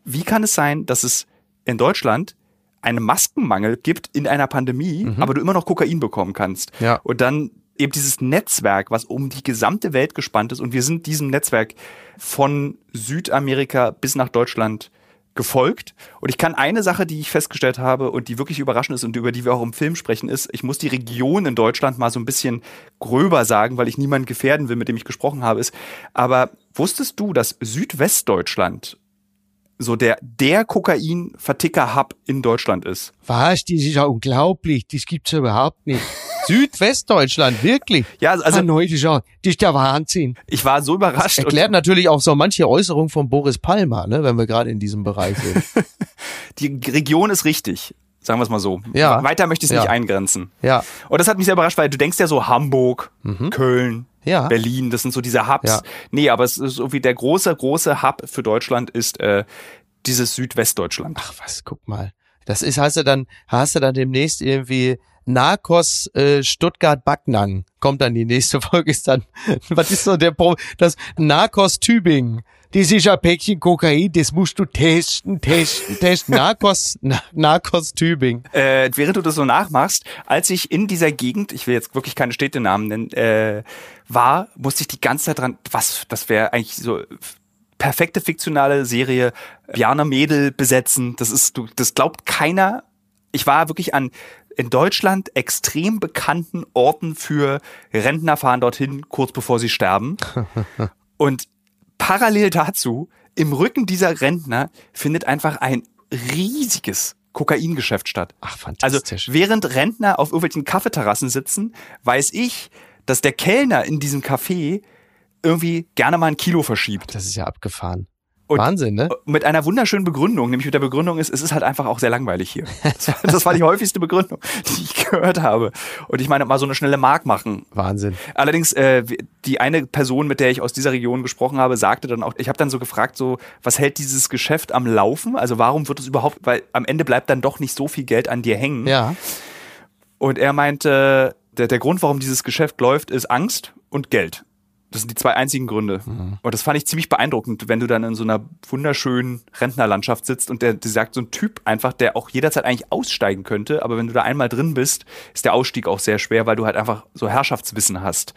wie kann es sein, dass es in Deutschland einen Maskenmangel gibt in einer Pandemie, mhm. aber du immer noch Kokain bekommen kannst. Ja. Und dann eben dieses Netzwerk, was um die gesamte Welt gespannt ist. Und wir sind diesem Netzwerk von Südamerika bis nach Deutschland gefolgt. Und ich kann eine Sache, die ich festgestellt habe und die wirklich überraschend ist und über die wir auch im Film sprechen, ist, ich muss die Region in Deutschland mal so ein bisschen gröber sagen, weil ich niemanden gefährden will, mit dem ich gesprochen habe, ist. Aber wusstest du, dass Südwestdeutschland so der, der Kokain-Verticker-Hub in Deutschland ist? Was? Das ist ja unglaublich. Das gibt's überhaupt nicht. Südwestdeutschland, wirklich. Ja, also. Hanoi, das ist, ja, das ist der Wahnsinn. Ich war so überrascht. Das erklärt natürlich auch so manche Äußerung von Boris Palmer, ne, wenn wir gerade in diesem Bereich sind. Die Region ist richtig. Sagen wir es mal so. Ja. Weiter möchte ich es ja. nicht eingrenzen. Ja. Und das hat mich sehr überrascht, weil du denkst ja so Hamburg, mhm. Köln, ja. Berlin, das sind so diese Hubs. Ja. Nee, aber es ist so wie der große, große Hub für Deutschland ist äh, dieses Südwestdeutschland. Ach was, guck mal. Das ist, hast du dann, hast du dann demnächst irgendwie Narcos äh, Stuttgart Backnang kommt dann die nächste Folge ist dann was ist so der Pro das Narcos Tübingen das ist ein Päckchen Kokain, das musst du testen, testen, testen. Narcos, Narcos Tübingen. Äh, während du das so nachmachst, als ich in dieser Gegend, ich will jetzt wirklich keine Städtenamen nennen, äh, war, musste ich die ganze Zeit dran, was, das wäre eigentlich so perfekte fiktionale Serie, Bjarne Mädel besetzen, das ist, du, das glaubt keiner. Ich war wirklich an in Deutschland extrem bekannten Orten für Rentner fahren dorthin, kurz bevor sie sterben. Und parallel dazu, im Rücken dieser Rentner findet einfach ein riesiges Kokaingeschäft statt. Ach, fantastisch. Also während Rentner auf irgendwelchen Kaffeeterrassen sitzen, weiß ich, dass der Kellner in diesem Café irgendwie gerne mal ein Kilo verschiebt. Das ist ja abgefahren. Und Wahnsinn, ne? Mit einer wunderschönen Begründung, nämlich mit der Begründung ist, es ist halt einfach auch sehr langweilig hier. Das war, das war die häufigste Begründung, die ich gehört habe. Und ich meine, mal so eine schnelle Mark machen. Wahnsinn. Allerdings, äh, die eine Person, mit der ich aus dieser Region gesprochen habe, sagte dann auch, ich habe dann so gefragt, so, was hält dieses Geschäft am Laufen? Also warum wird es überhaupt, weil am Ende bleibt dann doch nicht so viel Geld an dir hängen. Ja. Und er meinte, der, der Grund, warum dieses Geschäft läuft, ist Angst und Geld. Das sind die zwei einzigen Gründe. Mhm. Und das fand ich ziemlich beeindruckend, wenn du dann in so einer wunderschönen Rentnerlandschaft sitzt und der, der sagt so ein Typ einfach, der auch jederzeit eigentlich aussteigen könnte, aber wenn du da einmal drin bist, ist der Ausstieg auch sehr schwer, weil du halt einfach so Herrschaftswissen hast.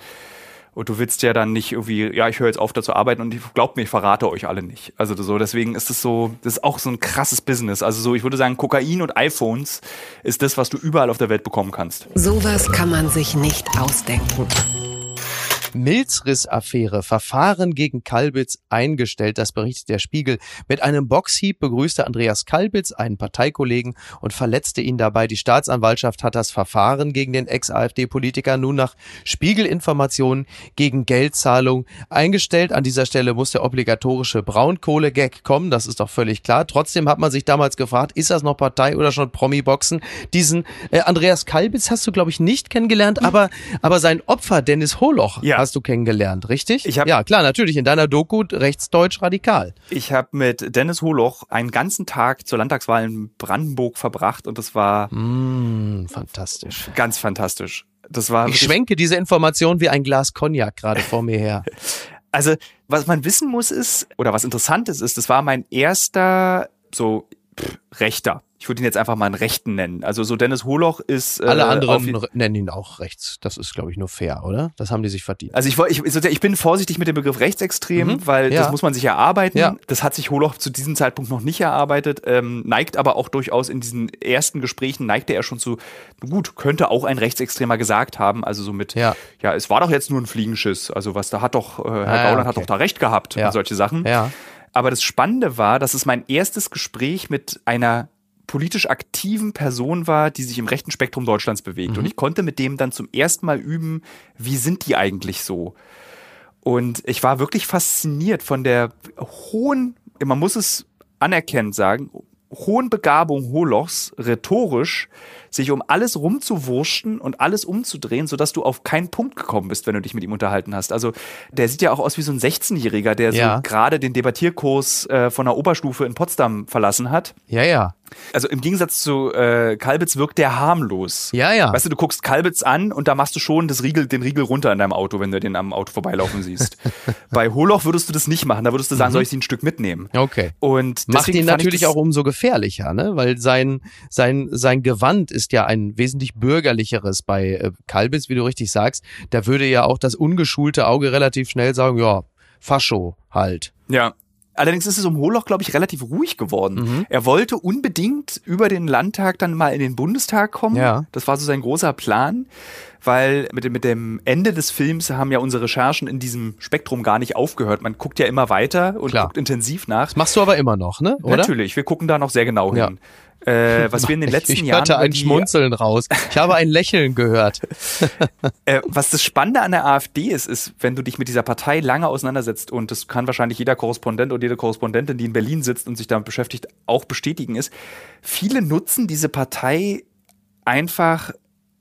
Und du willst ja dann nicht irgendwie, ja, ich höre jetzt auf, da zu arbeiten und ich glaubt mir, ich verrate euch alle nicht. Also so, deswegen ist es so, das ist auch so ein krasses Business. Also so, ich würde sagen, Kokain und iPhones ist das, was du überall auf der Welt bekommen kannst. Sowas kann man sich nicht ausdenken. Milzriss-Affäre, Verfahren gegen Kalbitz eingestellt, das berichtet der Spiegel. Mit einem Boxhieb begrüßte Andreas Kalbitz einen Parteikollegen und verletzte ihn dabei. Die Staatsanwaltschaft hat das Verfahren gegen den Ex-AfD-Politiker nun nach Spiegelinformationen gegen Geldzahlung eingestellt. An dieser Stelle muss der obligatorische Braunkohle-Gag kommen, das ist doch völlig klar. Trotzdem hat man sich damals gefragt, ist das noch Partei oder schon Promi-Boxen? Diesen äh, Andreas Kalbitz hast du, glaube ich, nicht kennengelernt, aber, aber sein Opfer, Dennis Holoch, ja hast du kennengelernt, richtig? Ich hab, ja, klar, natürlich, in deiner Doku rechtsdeutsch radikal. Ich habe mit Dennis Holoch einen ganzen Tag zur Landtagswahl in Brandenburg verbracht und das war mm, fantastisch. Ganz fantastisch. Das war ich schwenke diese Information wie ein Glas Cognac gerade vor mir her. Also, was man wissen muss ist, oder was interessant ist, ist, das war mein erster so pff, Rechter ich würde ihn jetzt einfach mal einen Rechten nennen. Also so Dennis Holoch ist. Äh, Alle anderen nennen ihn auch rechts. Das ist, glaube ich, nur fair, oder? Das haben die sich verdient. Also ich, ich, ich bin vorsichtig mit dem Begriff rechtsextrem, mhm. weil ja. das muss man sich erarbeiten. Ja. Das hat sich Holoch zu diesem Zeitpunkt noch nicht erarbeitet, ähm, neigt aber auch durchaus in diesen ersten Gesprächen, neigte er schon zu, gut, könnte auch ein Rechtsextremer gesagt haben. Also so mit, ja, ja es war doch jetzt nur ein Fliegenschiss. Also was, da hat doch, äh, Herr ah, Gauland okay. hat doch da recht gehabt und solche Sachen. Ja. Aber das Spannende war, dass es mein erstes Gespräch mit einer politisch aktiven Person war, die sich im rechten Spektrum Deutschlands bewegt. Mhm. Und ich konnte mit dem dann zum ersten Mal üben, wie sind die eigentlich so? Und ich war wirklich fasziniert von der hohen, man muss es anerkennend sagen, hohen Begabung Holochs rhetorisch sich um alles rumzuwurschen und alles umzudrehen, sodass du auf keinen Punkt gekommen bist, wenn du dich mit ihm unterhalten hast. Also der sieht ja auch aus wie so ein 16-Jähriger, der ja. so gerade den Debattierkurs äh, von der Oberstufe in Potsdam verlassen hat. Ja, ja. Also im Gegensatz zu äh, Kalbitz wirkt der harmlos. Ja, ja. Weißt du, du guckst Kalbitz an und da machst du schon das Riegel, den Riegel runter in deinem Auto, wenn du den am Auto vorbeilaufen siehst. Bei Holoch würdest du das nicht machen. Da würdest du sagen, mhm. soll ich sie ein Stück mitnehmen? Okay. Und macht ihn natürlich auch umso gefährlicher, ne? Weil sein sein sein Gewand ist ja ein wesentlich bürgerlicheres bei äh, Kalbitz, wie du richtig sagst. Da würde ja auch das ungeschulte Auge relativ schnell sagen, ja, Fascho halt. Ja, Allerdings ist es um Holoch, glaube ich, relativ ruhig geworden. Mhm. Er wollte unbedingt über den Landtag dann mal in den Bundestag kommen. Ja. Das war so sein großer Plan, weil mit dem, mit dem Ende des Films haben ja unsere Recherchen in diesem Spektrum gar nicht aufgehört. Man guckt ja immer weiter und Klar. guckt intensiv nach. Das machst du aber immer noch, ne? Oder? Natürlich, wir gucken da noch sehr genau hin. Ja. Äh, was wir in den letzten ich, ich Jahren. Ich hörte ein Schmunzeln raus. Ich habe ein Lächeln gehört. äh, was das Spannende an der AfD ist, ist, wenn du dich mit dieser Partei lange auseinandersetzt, und das kann wahrscheinlich jeder Korrespondent oder jede Korrespondentin, die in Berlin sitzt und sich damit beschäftigt, auch bestätigen, ist, viele nutzen diese Partei einfach,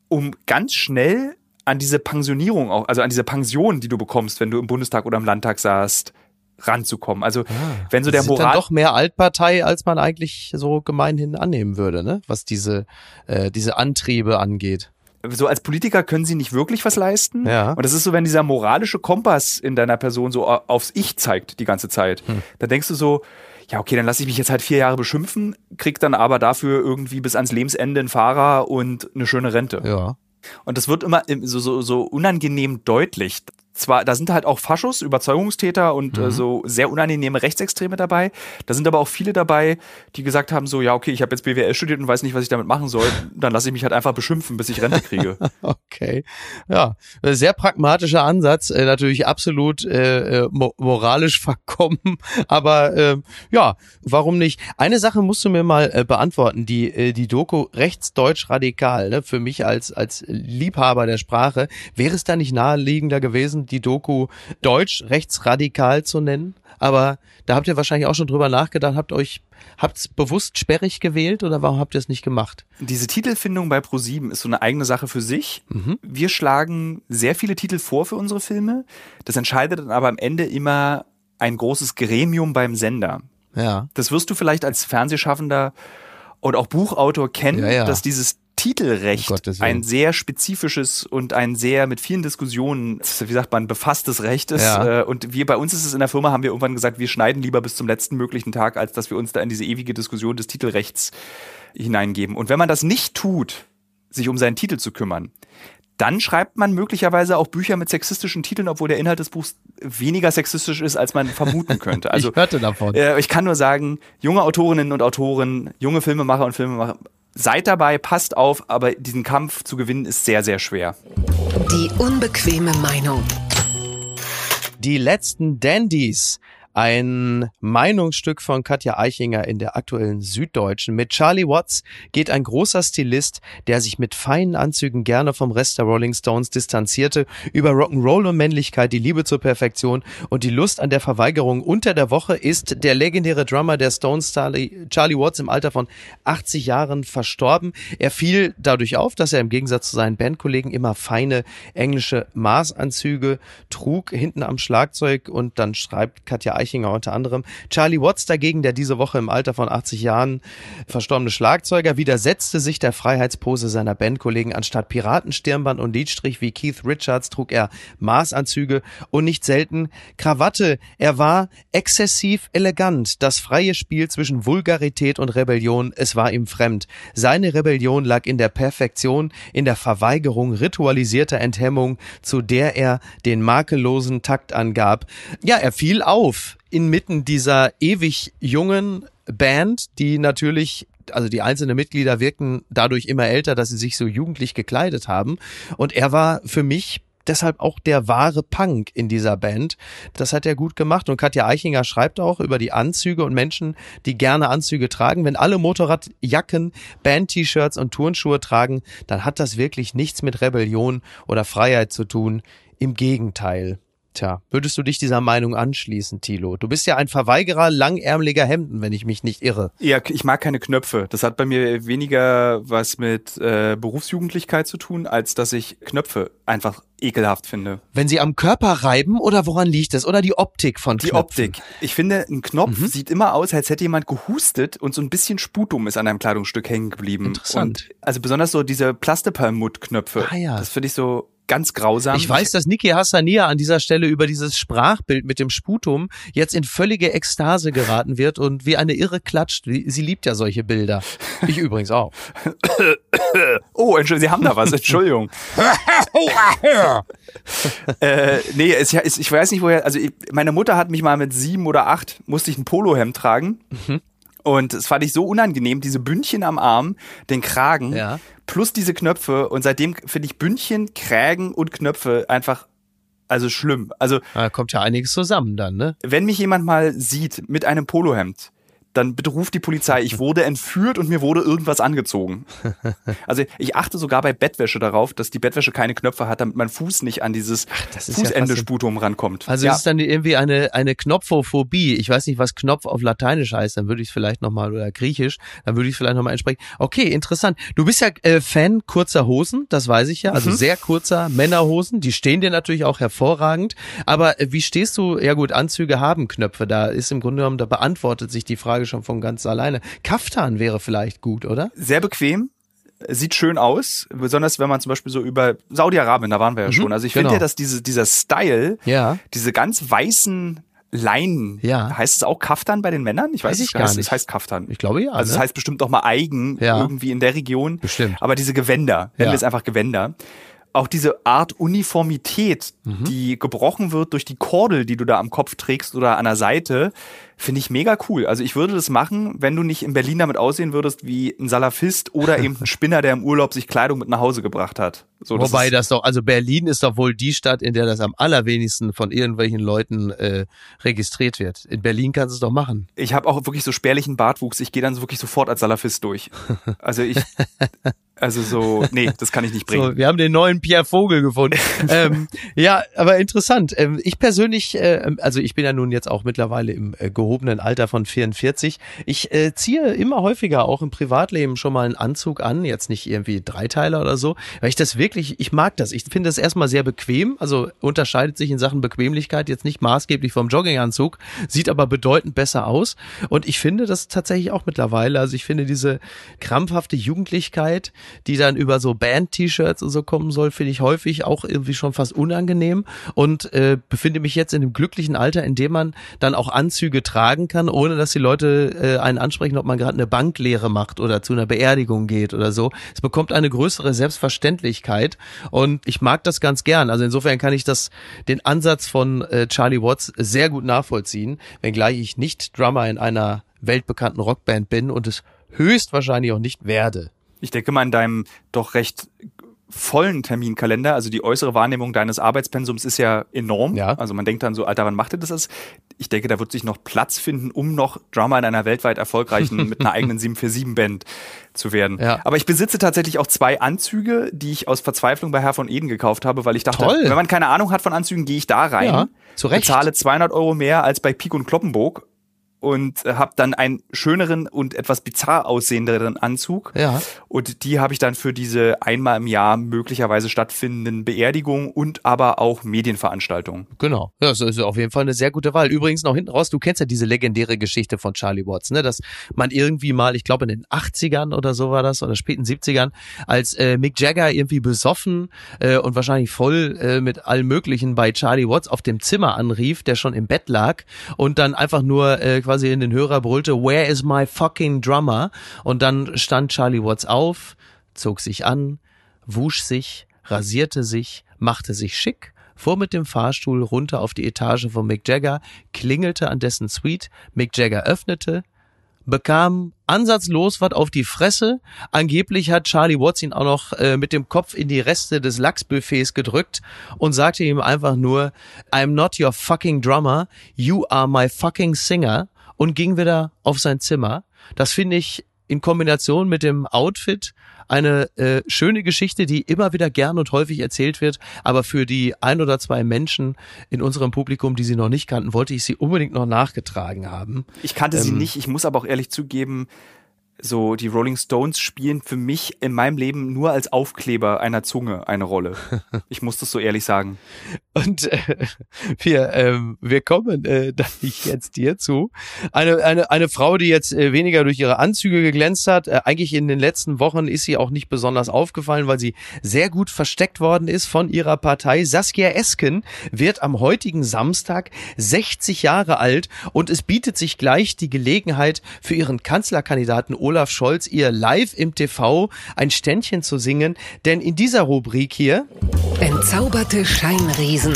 um ganz schnell an diese Pensionierung auch, also an diese Pension, die du bekommst, wenn du im Bundestag oder im Landtag saßt, ranzukommen. Also ah, wenn so der Moral dann doch mehr Altpartei, als man eigentlich so gemeinhin annehmen würde, ne? Was diese äh, diese Antriebe angeht. so als Politiker können sie nicht wirklich was leisten. Ja. Und das ist so, wenn dieser moralische Kompass in deiner Person so aufs Ich zeigt die ganze Zeit. Hm. Dann denkst du so, ja, okay, dann lasse ich mich jetzt halt vier Jahre beschimpfen, krieg dann aber dafür irgendwie bis ans Lebensende einen Fahrer und eine schöne Rente. Ja. Und das wird immer so, so, so unangenehm deutlich zwar, da sind halt auch Faschos, Überzeugungstäter und äh, mhm. äh, so sehr unangenehme Rechtsextreme dabei. Da sind aber auch viele dabei, die gesagt haben, so, ja, okay, ich habe jetzt BWL studiert und weiß nicht, was ich damit machen soll. Dann lasse ich mich halt einfach beschimpfen, bis ich Rente kriege. okay. Ja, sehr pragmatischer Ansatz, äh, natürlich absolut äh, äh mo moralisch verkommen, aber äh, ja, warum nicht? Eine Sache musst du mir mal äh, beantworten, die, äh, die Doku rechtsdeutsch radikal, ne? für mich als, als Liebhaber der Sprache, wäre es da nicht naheliegender gewesen, die Doku deutsch rechtsradikal zu nennen. Aber da habt ihr wahrscheinlich auch schon drüber nachgedacht, habt euch, habt's bewusst sperrig gewählt oder warum habt ihr es nicht gemacht? Diese Titelfindung bei Pro7 ist so eine eigene Sache für sich. Mhm. Wir schlagen sehr viele Titel vor für unsere Filme. Das entscheidet dann aber am Ende immer ein großes Gremium beim Sender. Ja. Das wirst du vielleicht als Fernsehschaffender und auch Buchautor kennen, ja, ja. dass dieses Titelrecht oh ein sehr spezifisches und ein sehr mit vielen Diskussionen, wie sagt man, befasstes Recht ist. Ja. Äh, und wir bei uns ist es in der Firma, haben wir irgendwann gesagt, wir schneiden lieber bis zum letzten möglichen Tag, als dass wir uns da in diese ewige Diskussion des Titelrechts hineingeben. Und wenn man das nicht tut, sich um seinen Titel zu kümmern, dann schreibt man möglicherweise auch Bücher mit sexistischen Titeln, obwohl der Inhalt des Buchs weniger sexistisch ist, als man vermuten könnte. Also, ich hörte davon. Äh, ich kann nur sagen, junge Autorinnen und Autoren, junge Filmemacher und Filmemacher seid dabei, passt auf, aber diesen Kampf zu gewinnen ist sehr, sehr schwer. Die unbequeme Meinung. Die letzten Dandies ein Meinungsstück von Katja Eichinger in der aktuellen Süddeutschen. Mit Charlie Watts geht ein großer Stilist, der sich mit feinen Anzügen gerne vom Rest der Rolling Stones distanzierte, über Rock'n'Roll und Männlichkeit, die Liebe zur Perfektion und die Lust an der Verweigerung unter der Woche ist der legendäre Drummer der Stones, Charlie, Charlie Watts, im Alter von 80 Jahren verstorben. Er fiel dadurch auf, dass er im Gegensatz zu seinen Bandkollegen immer feine englische Maßanzüge trug, hinten am Schlagzeug und dann schreibt Katja Eichinger Eichinger unter anderem. Charlie Watts dagegen, der diese Woche im Alter von 80 Jahren verstorbene Schlagzeuger, widersetzte sich der Freiheitspose seiner Bandkollegen. Anstatt Piratenstirnband und Liedstrich wie Keith Richards trug er Maßanzüge und nicht selten Krawatte. Er war exzessiv elegant. Das freie Spiel zwischen Vulgarität und Rebellion, es war ihm fremd. Seine Rebellion lag in der Perfektion, in der Verweigerung ritualisierter Enthemmung, zu der er den makellosen Takt angab. Ja, er fiel auf inmitten dieser ewig jungen Band, die natürlich also die einzelnen Mitglieder wirken dadurch immer älter, dass sie sich so jugendlich gekleidet haben. Und er war für mich deshalb auch der wahre Punk in dieser Band. Das hat er gut gemacht. Und Katja Eichinger schreibt auch über die Anzüge und Menschen, die gerne Anzüge tragen. Wenn alle Motorradjacken, Band-T-Shirts und Turnschuhe tragen, dann hat das wirklich nichts mit Rebellion oder Freiheit zu tun. Im Gegenteil. Tja, würdest du dich dieser Meinung anschließen, Thilo? Du bist ja ein Verweigerer langärmeliger Hemden, wenn ich mich nicht irre. Ja, ich mag keine Knöpfe. Das hat bei mir weniger was mit äh, Berufsjugendlichkeit zu tun, als dass ich Knöpfe einfach ekelhaft finde. Wenn sie am Körper reiben oder woran liegt es? Oder die Optik von Knöpfen? Die Optik. Ich finde, ein Knopf mhm. sieht immer aus, als hätte jemand gehustet und so ein bisschen Sputum ist an einem Kleidungsstück hängen geblieben. Interessant. Und also besonders so diese Plastepermut-Knöpfe. Ah, ja. Das finde ich so ganz grausam. Ich weiß, dass Niki Hassania an dieser Stelle über dieses Sprachbild mit dem Sputum jetzt in völlige Ekstase geraten wird und wie eine Irre klatscht. Sie liebt ja solche Bilder. Ich übrigens auch. oh, Entschuldigung, Sie haben da was. Entschuldigung. äh, nee, es, ich weiß nicht woher. Also ich, meine Mutter hat mich mal mit sieben oder acht musste ich ein Polohemd tragen. Mhm. Und es fand ich so unangenehm, diese Bündchen am Arm, den Kragen, ja. Plus diese Knöpfe. Und seitdem finde ich Bündchen, Kragen und Knöpfe einfach also schlimm. Also da kommt ja einiges zusammen dann, ne? Wenn mich jemand mal sieht mit einem Polohemd, dann bitte ruft die Polizei. Ich wurde entführt und mir wurde irgendwas angezogen. Also ich achte sogar bei Bettwäsche darauf, dass die Bettwäsche keine Knöpfe hat, damit mein Fuß nicht an dieses Fußende-Sputum ja rankommt. Also ja. ist dann irgendwie eine, eine Knopfophobie. Ich weiß nicht, was Knopf auf Lateinisch heißt, dann würde ich es vielleicht nochmal, oder Griechisch, dann würde ich es vielleicht nochmal entsprechen. Okay, interessant. Du bist ja äh, Fan kurzer Hosen, das weiß ich ja, also mhm. sehr kurzer Männerhosen, die stehen dir natürlich auch hervorragend. Aber äh, wie stehst du, ja gut, Anzüge haben Knöpfe, da ist im Grunde genommen, da beantwortet sich die Frage schon von ganz alleine. Kaftan wäre vielleicht gut, oder? Sehr bequem. sieht schön aus, besonders wenn man zum Beispiel so über Saudi-Arabien, da waren wir ja mhm, schon. Also ich genau. finde ja, dass diese, dieser Style, ja. diese ganz weißen Leinen. Ja. Heißt es auch Kaftan bei den Männern? Ich weiß, weiß ich gar nicht. Es heißt Kaftan. Ich glaube ja. Also ne? es heißt bestimmt auch mal Eigen ja. irgendwie in der Region. Bestimmt. Aber diese Gewänder, nennen ja. wir es einfach Gewänder auch diese Art Uniformität, mhm. die gebrochen wird durch die Kordel, die du da am Kopf trägst oder an der Seite, finde ich mega cool. Also ich würde das machen, wenn du nicht in Berlin damit aussehen würdest wie ein Salafist oder eben ein Spinner, der im Urlaub sich Kleidung mit nach Hause gebracht hat. So, das Wobei das doch, also Berlin ist doch wohl die Stadt, in der das am allerwenigsten von irgendwelchen Leuten äh, registriert wird. In Berlin kannst du es doch machen. Ich habe auch wirklich so spärlichen Bartwuchs. Ich gehe dann wirklich sofort als Salafist durch. Also ich, also so, nee, das kann ich nicht bringen. So, wir haben den neuen Pierre Vogel gefunden. ähm, ja, aber interessant. Ähm, ich persönlich, äh, also ich bin ja nun jetzt auch mittlerweile im äh, gehobenen Alter von 44. Ich äh, ziehe immer häufiger auch im Privatleben schon mal einen Anzug an, jetzt nicht irgendwie Dreiteiler oder so, weil ich das wirklich, ich mag das. Ich finde das erstmal sehr bequem, also unterscheidet sich in Sachen Bequemlichkeit jetzt nicht maßgeblich vom Jogginganzug, sieht aber bedeutend besser aus und ich finde das tatsächlich auch mittlerweile, also ich finde diese krampfhafte Jugendlichkeit, die dann über so Band-T-Shirts und so kommen soll, finde ich häufig auch irgendwie schon fast unangenehm und äh, befinde mich jetzt in dem glücklichen Alter, in dem man dann auch Anzüge tragen kann, ohne dass die Leute äh, einen ansprechen, ob man gerade eine Banklehre macht oder zu einer Beerdigung geht oder so. Es bekommt eine größere Selbstverständlichkeit und ich mag das ganz gern. Also insofern kann ich das den Ansatz von äh, Charlie Watts sehr gut nachvollziehen, wenngleich ich nicht Drummer in einer weltbekannten Rockband bin und es höchstwahrscheinlich auch nicht werde. Ich denke mal, in deinem doch recht vollen Terminkalender, also die äußere Wahrnehmung deines Arbeitspensums ist ja enorm. Ja. Also man denkt dann so, Alter, wann macht ihr das? Ich denke, da wird sich noch Platz finden, um noch Drummer in einer weltweit erfolgreichen, mit einer eigenen 747-Band zu werden. Ja. Aber ich besitze tatsächlich auch zwei Anzüge, die ich aus Verzweiflung bei Herr von Eden gekauft habe, weil ich dachte, Toll. wenn man keine Ahnung hat von Anzügen, gehe ich da rein, ja, bezahle 200 Euro mehr als bei Pik und Kloppenburg und äh, habe dann einen schöneren und etwas bizarr aussehenderen Anzug. Ja. Und die habe ich dann für diese einmal im Jahr möglicherweise stattfindenden Beerdigungen und aber auch Medienveranstaltungen. Genau. Ja, das ist auf jeden Fall eine sehr gute Wahl. Übrigens noch hinten raus, du kennst ja diese legendäre Geschichte von Charlie Watts, ne, dass man irgendwie mal, ich glaube in den 80ern oder so war das oder späten 70ern, als äh, Mick Jagger irgendwie besoffen äh, und wahrscheinlich voll äh, mit allem möglichen bei Charlie Watts auf dem Zimmer anrief, der schon im Bett lag und dann einfach nur äh, quasi in den Hörer brüllte, Where is my fucking drummer? Und dann stand Charlie Watts auf, zog sich an, wusch sich, rasierte sich, machte sich schick, fuhr mit dem Fahrstuhl runter auf die Etage von Mick Jagger, klingelte an dessen Suite, Mick Jagger öffnete, bekam ansatzlos was auf die Fresse. Angeblich hat Charlie Watts ihn auch noch äh, mit dem Kopf in die Reste des Lachsbuffets gedrückt und sagte ihm einfach nur, I'm not your fucking drummer, you are my fucking singer und ging wieder auf sein Zimmer. Das finde ich in Kombination mit dem Outfit eine äh, schöne Geschichte, die immer wieder gern und häufig erzählt wird, aber für die ein oder zwei Menschen in unserem Publikum, die sie noch nicht kannten, wollte ich sie unbedingt noch nachgetragen haben. Ich kannte ähm, sie nicht, ich muss aber auch ehrlich zugeben, so die Rolling Stones spielen für mich in meinem Leben nur als Aufkleber einer Zunge eine Rolle. Ich muss das so ehrlich sagen. Und äh, wir, ähm, wir kommen äh, da nicht jetzt hierzu. Eine, eine, eine Frau, die jetzt äh, weniger durch ihre Anzüge geglänzt hat. Äh, eigentlich in den letzten Wochen ist sie auch nicht besonders aufgefallen, weil sie sehr gut versteckt worden ist von ihrer Partei. Saskia Esken wird am heutigen Samstag 60 Jahre alt und es bietet sich gleich die Gelegenheit für ihren Kanzlerkandidaten Olaf Scholz, ihr live im TV ein Ständchen zu singen, denn in dieser Rubrik hier Entzauberte Scheinriesen.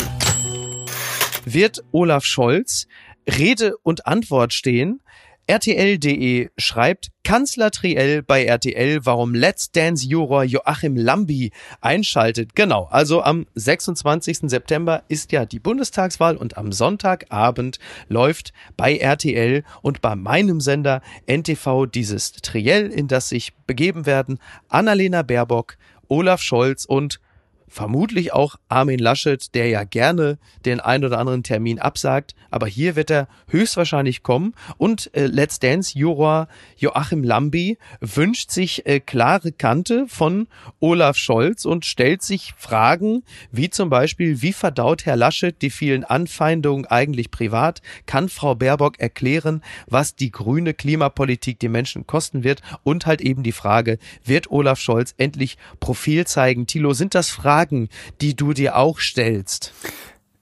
wird Olaf Scholz Rede und Antwort stehen RTL.de schreibt Kanzler Triell bei RTL, warum Let's Dance Juror Joachim Lambi einschaltet. Genau, also am 26. September ist ja die Bundestagswahl und am Sonntagabend läuft bei RTL und bei meinem Sender NTV dieses Triell, in das sich begeben werden Annalena Baerbock, Olaf Scholz und vermutlich auch Armin Laschet, der ja gerne den ein oder anderen Termin absagt, aber hier wird er höchstwahrscheinlich kommen und äh, Let's Dance Juror Joachim Lambi wünscht sich äh, klare Kante von Olaf Scholz und stellt sich Fragen wie zum Beispiel, wie verdaut Herr Laschet die vielen Anfeindungen eigentlich privat? Kann Frau Baerbock erklären, was die grüne Klimapolitik die Menschen kosten wird? Und halt eben die Frage, wird Olaf Scholz endlich Profil zeigen? Thilo, sind das Fragen, Fragen, die du dir auch stellst?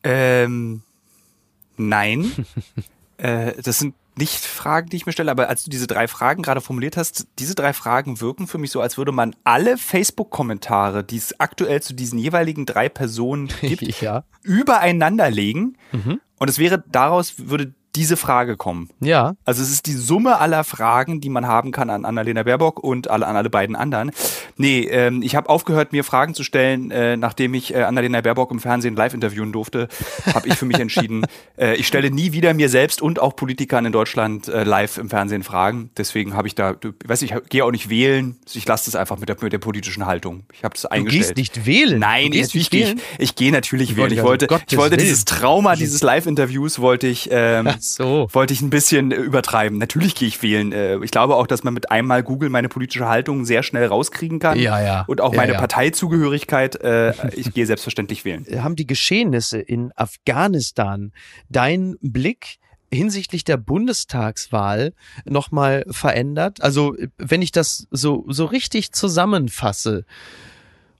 Ähm, nein. äh, das sind nicht Fragen, die ich mir stelle, aber als du diese drei Fragen gerade formuliert hast, diese drei Fragen wirken für mich so, als würde man alle Facebook-Kommentare, die es aktuell zu diesen jeweiligen drei Personen gibt, ja. übereinander legen. Mhm. Und es wäre daraus, würde diese Frage kommen. Ja. Also es ist die Summe aller Fragen, die man haben kann an Annalena Baerbock und alle, an alle beiden anderen. Nee, ähm, ich habe aufgehört, mir Fragen zu stellen, äh, nachdem ich äh, Annalena Baerbock im Fernsehen live interviewen durfte, habe ich für mich entschieden, äh, ich stelle nie wieder mir selbst und auch Politikern in Deutschland äh, live im Fernsehen Fragen. Deswegen habe ich da, du, weiß ich, gehe auch nicht wählen. Ich lasse das einfach mit der, mit der politischen Haltung. Ich habe das eingestellt. Du gehst nicht wählen? Nein, nicht wählen? Ich, ich gehe natürlich wählen. Ich wollte, ich wollte dieses Trauma dieses Live-Interviews wollte ich ähm, so. Wollte ich ein bisschen äh, übertreiben. Natürlich gehe ich wählen. Äh, ich glaube auch, dass man mit einmal Google meine politische Haltung sehr schnell rauskriegen kann. Ja, ja. Und auch ja, meine ja. Parteizugehörigkeit. Äh, ich gehe selbstverständlich wählen. Haben die Geschehnisse in Afghanistan deinen Blick hinsichtlich der Bundestagswahl nochmal verändert? Also, wenn ich das so, so richtig zusammenfasse,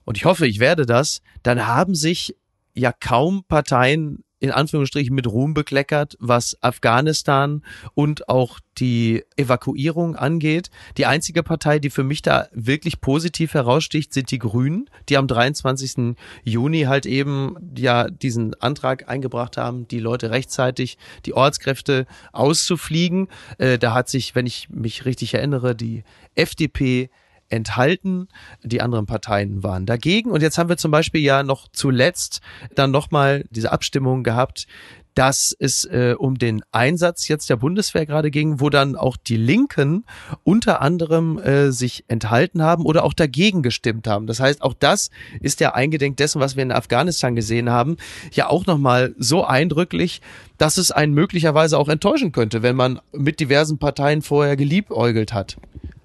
und ich hoffe, ich werde das, dann haben sich ja kaum Parteien in Anführungsstrichen mit Ruhm bekleckert, was Afghanistan und auch die Evakuierung angeht. Die einzige Partei, die für mich da wirklich positiv heraussticht, sind die Grünen, die am 23. Juni halt eben ja diesen Antrag eingebracht haben, die Leute rechtzeitig, die Ortskräfte auszufliegen. Äh, da hat sich, wenn ich mich richtig erinnere, die FDP enthalten. Die anderen Parteien waren dagegen. Und jetzt haben wir zum Beispiel ja noch zuletzt dann nochmal diese Abstimmung gehabt, dass es äh, um den Einsatz jetzt der Bundeswehr gerade ging, wo dann auch die Linken unter anderem äh, sich enthalten haben oder auch dagegen gestimmt haben. Das heißt, auch das ist ja eingedenk dessen, was wir in Afghanistan gesehen haben, ja auch nochmal so eindrücklich, dass es einen möglicherweise auch enttäuschen könnte, wenn man mit diversen Parteien vorher geliebäugelt hat.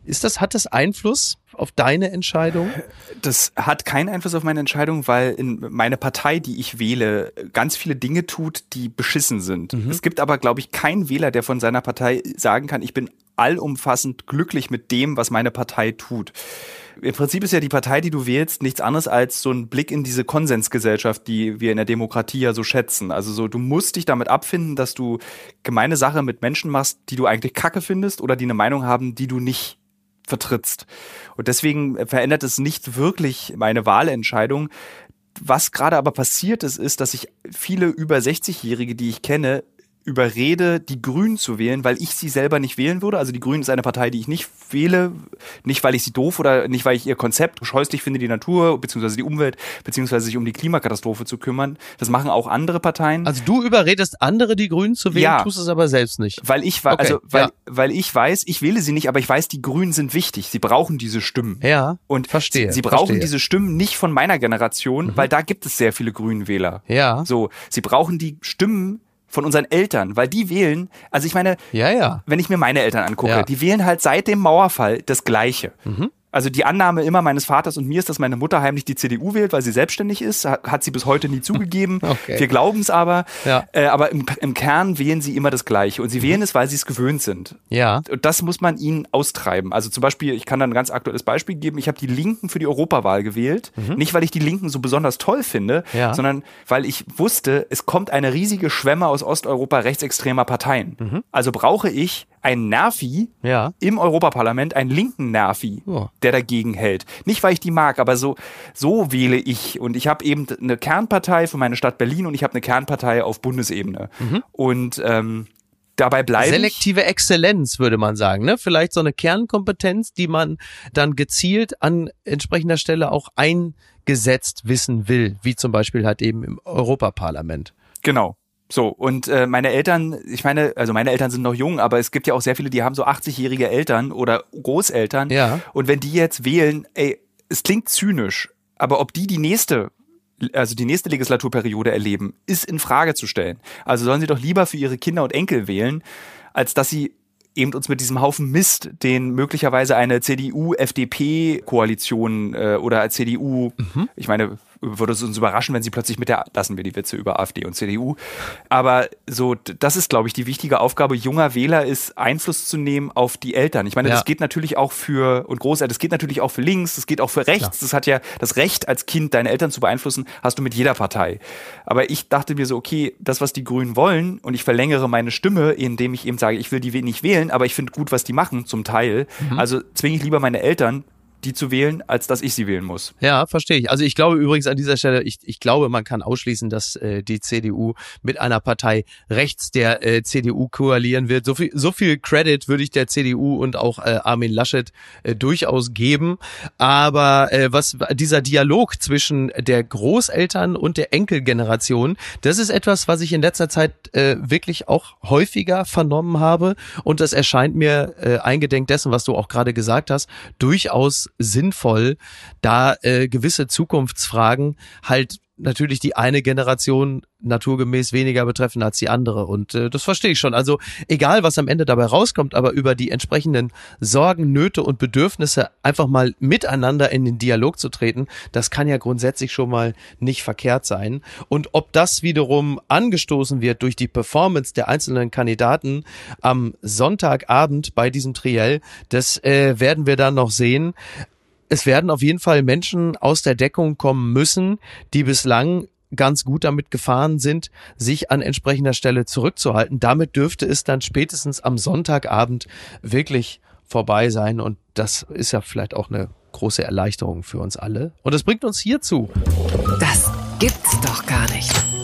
Ist das, hat das Einfluss auf deine Entscheidung? Das hat keinen Einfluss auf meine Entscheidung, weil in meine Partei, die ich wähle, ganz viele Dinge tut, die beschissen sind. Mhm. Es gibt aber, glaube ich, keinen Wähler, der von seiner Partei sagen kann, ich bin allumfassend glücklich mit dem, was meine Partei tut. Im Prinzip ist ja die Partei, die du wählst, nichts anderes als so ein Blick in diese Konsensgesellschaft, die wir in der Demokratie ja so schätzen. Also so, du musst dich damit abfinden, dass du gemeine Sache mit Menschen machst, die du eigentlich kacke findest oder die eine Meinung haben, die du nicht vertrittst. Und deswegen verändert es nicht wirklich meine Wahlentscheidung. Was gerade aber passiert ist, ist, dass ich viele über 60-Jährige, die ich kenne, überrede, die Grünen zu wählen, weil ich sie selber nicht wählen würde. Also die Grünen ist eine Partei, die ich nicht wähle, nicht weil ich sie doof oder nicht weil ich ihr Konzept scheußlich finde, die Natur bzw. die Umwelt bzw. sich um die Klimakatastrophe zu kümmern. Das machen auch andere Parteien. Also du überredest andere, die Grünen zu wählen, ja, tust es aber selbst nicht. Weil ich okay, also weil, ja. weil ich weiß, ich wähle sie nicht, aber ich weiß, die Grünen sind wichtig. Sie brauchen diese Stimmen. Ja. Und verstehe. Sie, sie brauchen verstehe. diese Stimmen nicht von meiner Generation, mhm. weil da gibt es sehr viele Grünenwähler. Ja. So, sie brauchen die Stimmen von unseren Eltern, weil die wählen, also ich meine, ja, ja. wenn ich mir meine Eltern angucke, Ja. die wählen halt seit dem Mauerfall das Gleiche. Mhm. Also die Annahme immer meines Vaters und mir ist, dass meine Mutter heimlich die CDU wählt, weil sie selbstständig ist, hat, sie bis heute nie zugegeben. Okay. Wir glauben es aber. Ja. Äh, aber im, im Kern wählen sie immer das Gleiche und sie wählen es, weil sie es gewöhnt sind. Ja. Und das muss man ihnen austreiben. Also zum Beispiel, ich kann da ein ganz aktuelles Beispiel geben. Ich habe die Linken für die Europawahl gewählt. Nicht, weil ich die Linken so besonders toll finde, Mhm. Ja. sondern weil ich wusste, es kommt eine riesige Schwemme aus Osteuropa rechtsextremer Parteien. Mhm. Also brauche ich einen Nervi Ja. im Europaparlament, einen linken Nervi, Ja. der dagegen hält. Nicht, weil ich die mag, aber so, so wähle ich. Und ich habe eben eine Kernpartei für meine Stadt Berlin und ich habe eine Kernpartei auf Bundesebene. Mhm. Und ähm, dabei bleibe ich. Selektive Exzellenz, würde man sagen, ne? Vielleicht so eine Kernkompetenz, die man dann gezielt an entsprechender Stelle auch eingesetzt wissen will, wie zum Beispiel halt eben im Europaparlament. Genau. So, und äh, meine Eltern, ich meine, also meine Eltern sind noch jung, aber es gibt ja auch sehr viele, die haben so 80-jährige Eltern oder Großeltern. Ja. Und wenn die jetzt wählen, ey, es klingt zynisch, aber ob die die nächste also die nächste Legislaturperiode erleben, ist in Frage zu stellen. Also sollen sie doch lieber für ihre Kinder und Enkel wählen, als dass sie eben uns mit diesem Haufen Mist, den möglicherweise eine CDU-FDP-Koalition äh, oder CDU, mhm. ich meine, würde es uns überraschen, wenn sie plötzlich mit der, lassen wir die Witze über AfD und CDU. Aber so, das ist, glaube ich, die wichtige Aufgabe junger Wähler ist, Einfluss zu nehmen auf die Eltern. Ich meine, ja. das geht natürlich auch für, und Großeltern, das geht natürlich auch für links, das geht auch für rechts. Klar. Das hat ja das Recht, als Kind deine Eltern zu beeinflussen, hast du mit jeder Partei. Aber ich dachte mir so, okay, das, was die Grünen wollen, und ich verlängere meine Stimme, indem ich eben sage, ich will die nicht wählen, aber ich finde gut, was die machen, zum Teil. Mhm. Also zwinge ich lieber meine Eltern, die zu wählen, als dass ich sie wählen muss. Ja, verstehe ich. Also ich glaube übrigens an dieser Stelle, ich, ich glaube, man kann ausschließen, dass äh, die CDU mit einer Partei rechts der äh, CDU koalieren wird. So viel, so viel Credit würde ich der CDU und auch äh, Armin Laschet äh, durchaus geben. Aber äh, was dieser Dialog zwischen der Großeltern und der Enkelgeneration, das ist etwas, was ich in letzter Zeit äh, wirklich auch häufiger vernommen habe. Und das erscheint mir äh, eingedenk dessen, was du auch gerade gesagt hast, durchaus sinnvoll, da äh, gewisse Zukunftsfragen halt natürlich die eine Generation naturgemäß weniger betreffen als die andere. Und äh, das verstehe ich schon. Also egal, was am Ende dabei rauskommt, aber über die entsprechenden Sorgen, Nöte und Bedürfnisse einfach mal miteinander in den Dialog zu treten, das kann ja grundsätzlich schon mal nicht verkehrt sein. Und ob das wiederum angestoßen wird durch die Performance der einzelnen Kandidaten am Sonntagabend bei diesem Triell, das äh, werden wir dann noch sehen es werden auf jeden Fall Menschen aus der Deckung kommen müssen, die bislang ganz gut damit gefahren sind, sich an entsprechender Stelle zurückzuhalten. Damit dürfte es dann spätestens am Sonntagabend wirklich vorbei sein und das ist ja vielleicht auch eine große Erleichterung für uns alle. Und es bringt uns hierzu. Das gibt's doch gar nicht.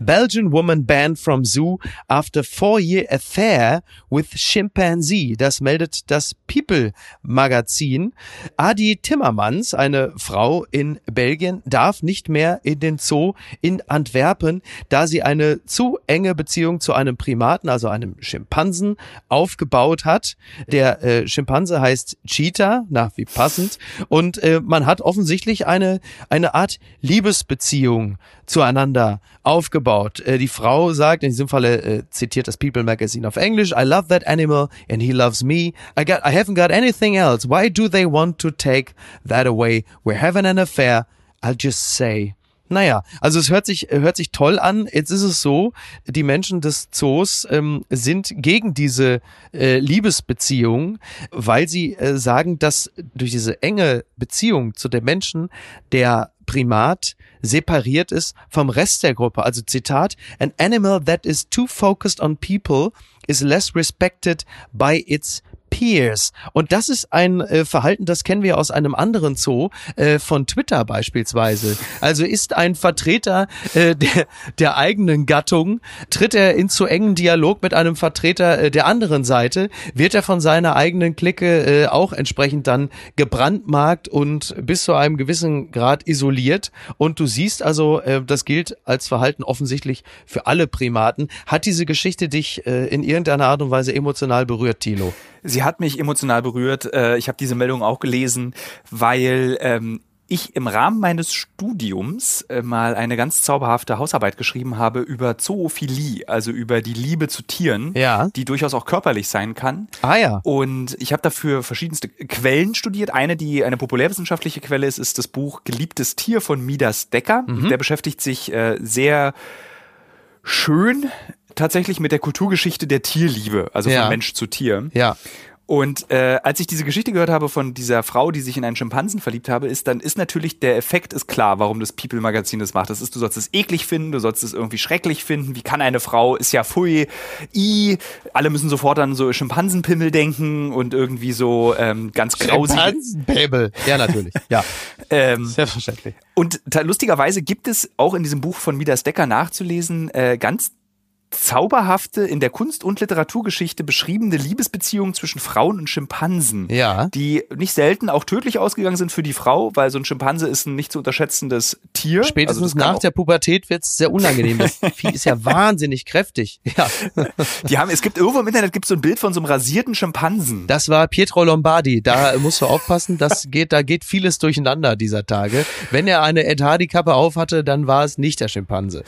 Belgian woman banned from zoo after four-year affair with chimpanzee. Das meldet das People Magazin. Adi Timmermans, eine Frau in Belgien, darf nicht mehr in den Zoo in Antwerpen, da sie eine zu enge Beziehung zu einem Primaten, also einem Schimpansen, aufgebaut hat. Der äh, Schimpanse heißt Cheetah, nach wie passend, und äh, man hat offensichtlich eine eine Art Liebesbeziehung zueinander aufgebaut. Äh, die Frau sagt, in diesem Falle äh, zitiert das People Magazine auf Englisch, I love that animal and he loves me. I, got, I haven't got anything else. Why do they want to take that away? We're having an affair. I'll just say. Naja, also es hört sich, hört sich toll an. Jetzt ist es so, die Menschen des Zoos ähm, sind gegen diese äh, Liebesbeziehung, weil sie äh, sagen, dass durch diese enge Beziehung zu den Menschen der Primat separiert ist vom Rest der Gruppe. Also Zitat, an animal that is too focused on people is less respected by its Peers. Und das ist ein äh, Verhalten, das kennen wir aus einem anderen Zoo, äh, von Twitter beispielsweise. Also ist ein Vertreter äh, der, der eigenen Gattung, tritt er in zu engen Dialog mit einem Vertreter äh, der anderen Seite, wird er von seiner eigenen Clique äh, auch entsprechend dann gebrandmarkt und bis zu einem gewissen Grad isoliert. Und du siehst also, äh, das gilt als Verhalten offensichtlich für alle Primaten. Hat diese Geschichte dich äh, in irgendeiner Art und Weise emotional berührt, Tilo? Sie hat mich emotional berührt. Äh, ich habe diese Meldung auch gelesen, weil ähm, ich im Rahmen meines Studiums äh, mal eine ganz zauberhafte Hausarbeit geschrieben habe über Zoophilie, also über die Liebe zu Tieren, ja. die durchaus auch körperlich sein kann. Ah ja. Und ich habe dafür verschiedenste Quellen studiert. Eine, die eine populärwissenschaftliche Quelle ist, ist das Buch Geliebtes Tier von Midas Decker. Mhm. Der beschäftigt sich äh, sehr schön tatsächlich mit der Kulturgeschichte der Tierliebe, also ja. von Mensch zu Tier. Ja. Und äh, als ich diese Geschichte gehört habe von dieser Frau, die sich in einen Schimpansen verliebt habe, ist dann ist natürlich der Effekt ist klar, warum das People Magazin das macht. Das ist, du sollst es eklig finden, du sollst es irgendwie schrecklich finden. Wie kann eine Frau? Ist ja pfui, i. Alle müssen sofort an so Schimpansenpimmel denken und irgendwie so ähm, ganz grausig. Schimpansenpimmel. Ja, natürlich. Ja. ähm, Selbstverständlich. Und lustigerweise gibt es auch in diesem Buch von Midas Decker nachzulesen äh, ganz zauberhafte, in der Kunst- und Literaturgeschichte beschriebene Liebesbeziehung zwischen Frauen und Schimpansen, ja. die nicht selten auch tödlich ausgegangen sind für die Frau, weil so ein Schimpanse ist ein nicht zu unterschätzendes Tier. Spätestens also nach der Pubertät wird es sehr unangenehm. Das Vieh ist ja wahnsinnig kräftig. Ja. Die haben, es gibt irgendwo im Internet gibt so ein Bild von so einem rasierten Schimpansen. Das war Pietro Lombardi. Da musst du aufpassen, das geht, da geht vieles durcheinander dieser Tage. Wenn er eine Ed Hardy Kappe aufhatte, dann war es nicht der Schimpanse.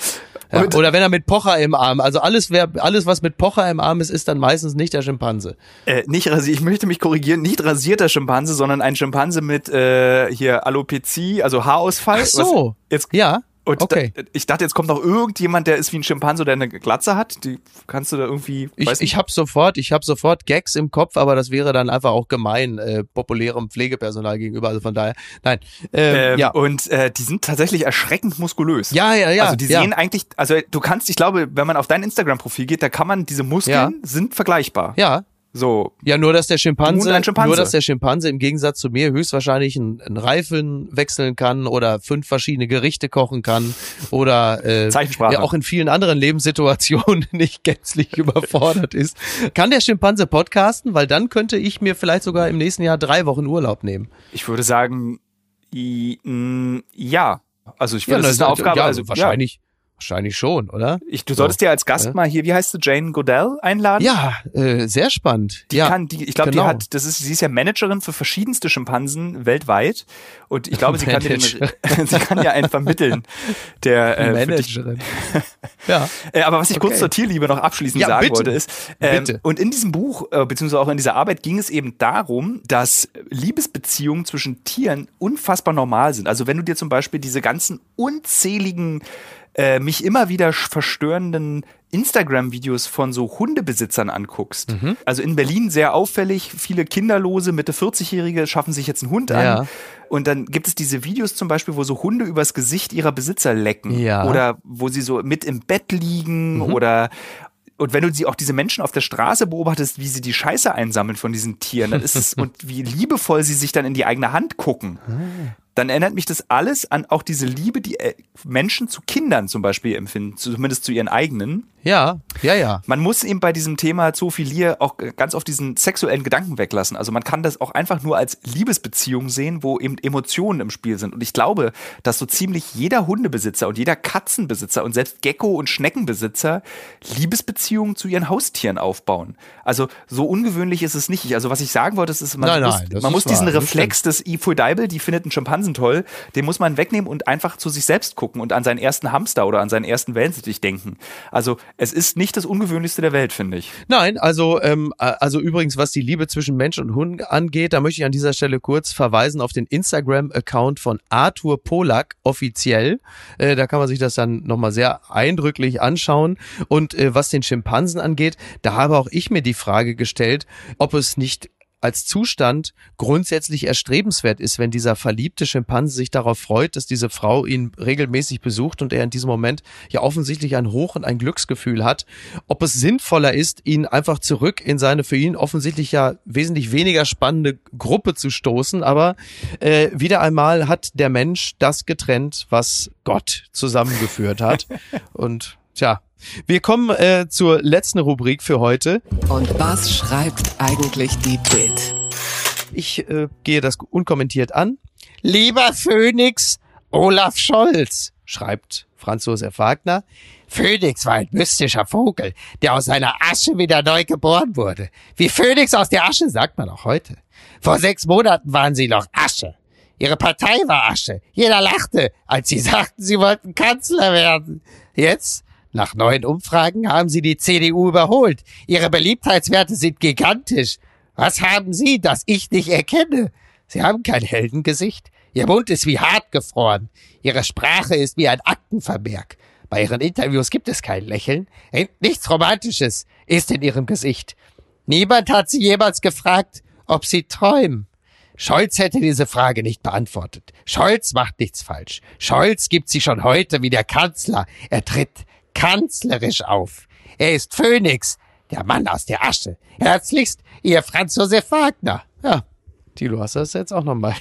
Ja, oder wenn er mit Pocher im Arm, also alles, wer, alles, was mit Pocher im Arm ist, ist dann meistens nicht der Schimpanse. Äh, nicht rasiert, ich möchte mich korrigieren, nicht rasierter Schimpanse, sondern ein Schimpanse mit äh, hier Alopezie, also Haarausfall. Ach so. jetzt, ja. Und okay. da, ich dachte, jetzt kommt noch irgendjemand, der ist wie ein Schimpanse, der eine Glatze hat. Die kannst du da irgendwie. Ich, ich habe sofort, ich habe sofort Gags im Kopf, aber das wäre dann einfach auch gemein äh, populärem Pflegepersonal gegenüber. Also von daher, nein. Ähm, ähm, ja. Und äh, die sind tatsächlich erschreckend muskulös. Ja, ja, ja. Also die ja. sehen eigentlich, also du kannst, ich glaube, wenn man auf dein Instagram-Profil geht, da kann man diese Muskeln ja. sind vergleichbar. Ja, so. Ja, nur dass der Schimpanse, Schimpanse, nur dass der Schimpanse im Gegensatz zu mir höchstwahrscheinlich einen, einen Reifen wechseln kann oder fünf verschiedene Gerichte kochen kann oder äh. Ja, auch in vielen anderen Lebenssituationen nicht gänzlich überfordert ist. Kann der Schimpanse podcasten? Weil dann könnte ich mir vielleicht sogar im nächsten Jahr drei Wochen Urlaub nehmen. Ich würde sagen, ja. Also ich würde, ja, das ist eine Aufgabe. Ja, also wahrscheinlich. Ja Wahrscheinlich schon, oder? Ich, du solltest so. dir als Gast ja. mal hier, wie heißt du, Jane Goodell einladen? Ja, äh, sehr spannend. Die ja, kann, die, ich glaube, genau. die hat, das ist, sie ist ja Managerin für verschiedenste Schimpansen weltweit und ich glaube, sie kann, den, sie kann ja einen vermitteln, der äh, Managerin. ja. Äh, aber was ich okay. kurz zur Tierliebe noch abschließend ja, sagen bitte. wollte ist, ähm, und in diesem Buch äh, beziehungsweise auch in dieser Arbeit ging es eben darum, dass Liebesbeziehungen zwischen Tieren unfassbar normal sind. Also wenn du dir zum Beispiel diese ganzen unzähligen äh, mich immer wieder verstörenden Instagram-Videos von so Hundebesitzern anguckst. Mhm. Also in Berlin sehr auffällig, viele Kinderlose, Mitte 40-Jährige schaffen sich jetzt einen Hund an. Ja. Und dann gibt es diese Videos zum Beispiel, wo so Hunde übers Gesicht ihrer Besitzer lecken. Ja. Oder wo sie so mit im Bett liegen mhm. oder und wenn du sie auch diese Menschen auf der Straße beobachtest, wie sie die Scheiße einsammeln von diesen Tieren, dann ist es und wie liebevoll sie sich dann in die eigene Hand gucken. Dann erinnert mich das alles an auch diese Liebe, die äh, Menschen zu Kindern zum Beispiel empfinden, zumindest zu ihren eigenen. Ja, ja, ja. Man muss eben bei diesem Thema Zoophilie auch ganz oft diesen sexuellen Gedanken weglassen. Also man kann das auch einfach nur als Liebesbeziehung sehen, wo eben Emotionen im Spiel sind. Und ich glaube, dass so ziemlich jeder Hundebesitzer und jeder Katzenbesitzer und selbst Gecko- und Schneckenbesitzer Liebesbeziehungen zu ihren Haustieren aufbauen. Also so ungewöhnlich ist es nicht. Also was ich sagen wollte, ist, man nein, muss, nein, man muss diesen Reflex des Ifo-Deibel, die findet einen Schimpansen toll, den muss man wegnehmen und einfach zu sich selbst gucken und an seinen ersten Hamster oder an seinen ersten Wellensittich denken. Also es ist nicht das Ungewöhnlichste der Welt, finde ich. Nein, also, ähm, also übrigens, was die Liebe zwischen Mensch und Hund angeht, da möchte ich an dieser Stelle kurz verweisen auf den Instagram-Account von Arthur Polak offiziell. Äh, da kann man sich das dann nochmal sehr eindrücklich anschauen. Und äh, was den Schimpansen angeht, da habe auch ich mir die Frage gestellt, ob es nicht als Zustand grundsätzlich erstrebenswert ist, wenn dieser verliebte Schimpanse sich darauf freut, dass diese Frau ihn regelmäßig besucht und er in diesem Moment ja offensichtlich ein Hoch- und ein Glücksgefühl hat, ob es sinnvoller ist, ihn einfach zurück in seine für ihn offensichtlich ja wesentlich weniger spannende Gruppe zu stoßen. Aber äh, wieder einmal hat der Mensch das getrennt, was Gott zusammengeführt hat. und tja, wir kommen äh, zur letzten Rubrik für heute. Und was schreibt eigentlich die Bild? Ich äh, gehe das unkommentiert an. Lieber Phoenix, Olaf Scholz, schreibt Franz Josef Wagner. Phoenix war ein mystischer Vogel, der aus seiner Asche wieder neu geboren wurde. Wie Phoenix aus der Asche sagt man auch heute. Vor sechs Monaten waren sie noch Asche. Ihre Partei war Asche. Jeder lachte, als sie sagten, sie wollten Kanzler werden. Jetzt nach neuen Umfragen haben Sie die CDU überholt. Ihre Beliebtheitswerte sind gigantisch. Was haben Sie, das ich nicht erkenne? Sie haben kein Heldengesicht. Ihr Mund ist wie hart gefroren. Ihre Sprache ist wie ein Aktenvermerk. Bei Ihren Interviews gibt es kein Lächeln. Nichts Romantisches ist in Ihrem Gesicht. Niemand hat Sie jemals gefragt, ob Sie träumen. Scholz hätte diese Frage nicht beantwortet. Scholz macht nichts falsch. Scholz gibt sie schon heute wie der Kanzler. Er tritt kanzlerisch auf. Er ist Phönix, der Mann aus der Asche. Herzlichst, Ihr Franz Josef Wagner. Ja, Tilo, hast du das jetzt auch nochmal?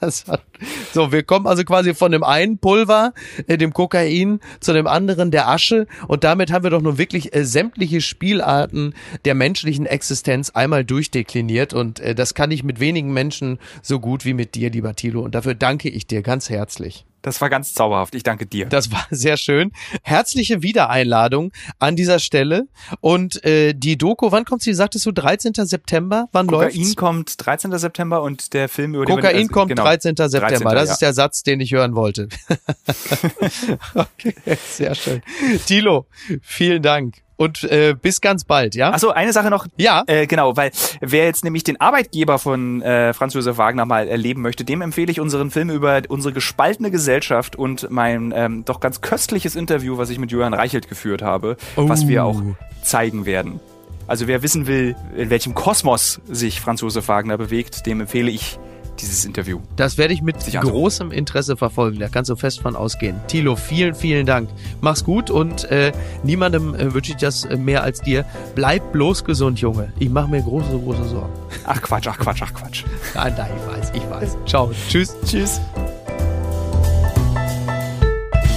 so, wir kommen also quasi von dem einen Pulver, äh, dem Kokain, zu dem anderen der Asche. Und damit haben wir doch nun wirklich äh, sämtliche Spielarten der menschlichen Existenz einmal durchdekliniert. Und äh, das kann ich mit wenigen Menschen so gut wie mit dir, lieber Tilo. Und dafür danke ich dir ganz herzlich. Das war ganz zauberhaft. Ich danke dir. Das war sehr schön. Herzliche Wiedereinladung an dieser Stelle. Und äh, die Doku, wann kommt sie? Sagtest du 13. September? Wann Kokain läuft's? kommt 13. September und der Film über Kokain den, also, kommt genau, 13. September. 13. das ja. ist der Satz, den ich hören wollte. okay, sehr schön. Tilo, vielen Dank und äh, bis ganz bald, ja? Achso, eine Sache noch. Ja. Äh, genau, weil wer jetzt nämlich den Arbeitgeber von äh, Franz Josef Wagner mal erleben möchte, dem empfehle ich unseren Film über unsere gespaltene Gesellschaft und mein ähm, doch ganz köstliches Interview, was ich mit Johann Reichelt geführt habe, Oh. was wir auch zeigen werden. Also wer wissen will, in welchem Kosmos sich Franz Josef Wagner bewegt, dem empfehle ich dieses Interview. Das werde ich mit großem Interesse verfolgen. Da kannst du fest von ausgehen. Tilo, vielen, vielen Dank. Mach's gut und äh, niemandem äh, wünsche ich das äh, mehr als dir. Bleib bloß gesund, Junge. Ich mache mir große, große Sorgen. Ach Quatsch, ach Quatsch, ach Quatsch. Nein, nein, ich weiß, ich weiß. Ciao. Tschüss. Tschüss.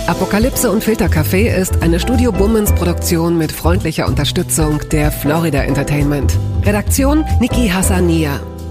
Apokalypse und Filtercafé ist eine Studio Bummens Produktion mit freundlicher Unterstützung der Florida Entertainment. Redaktion Niki Hassania.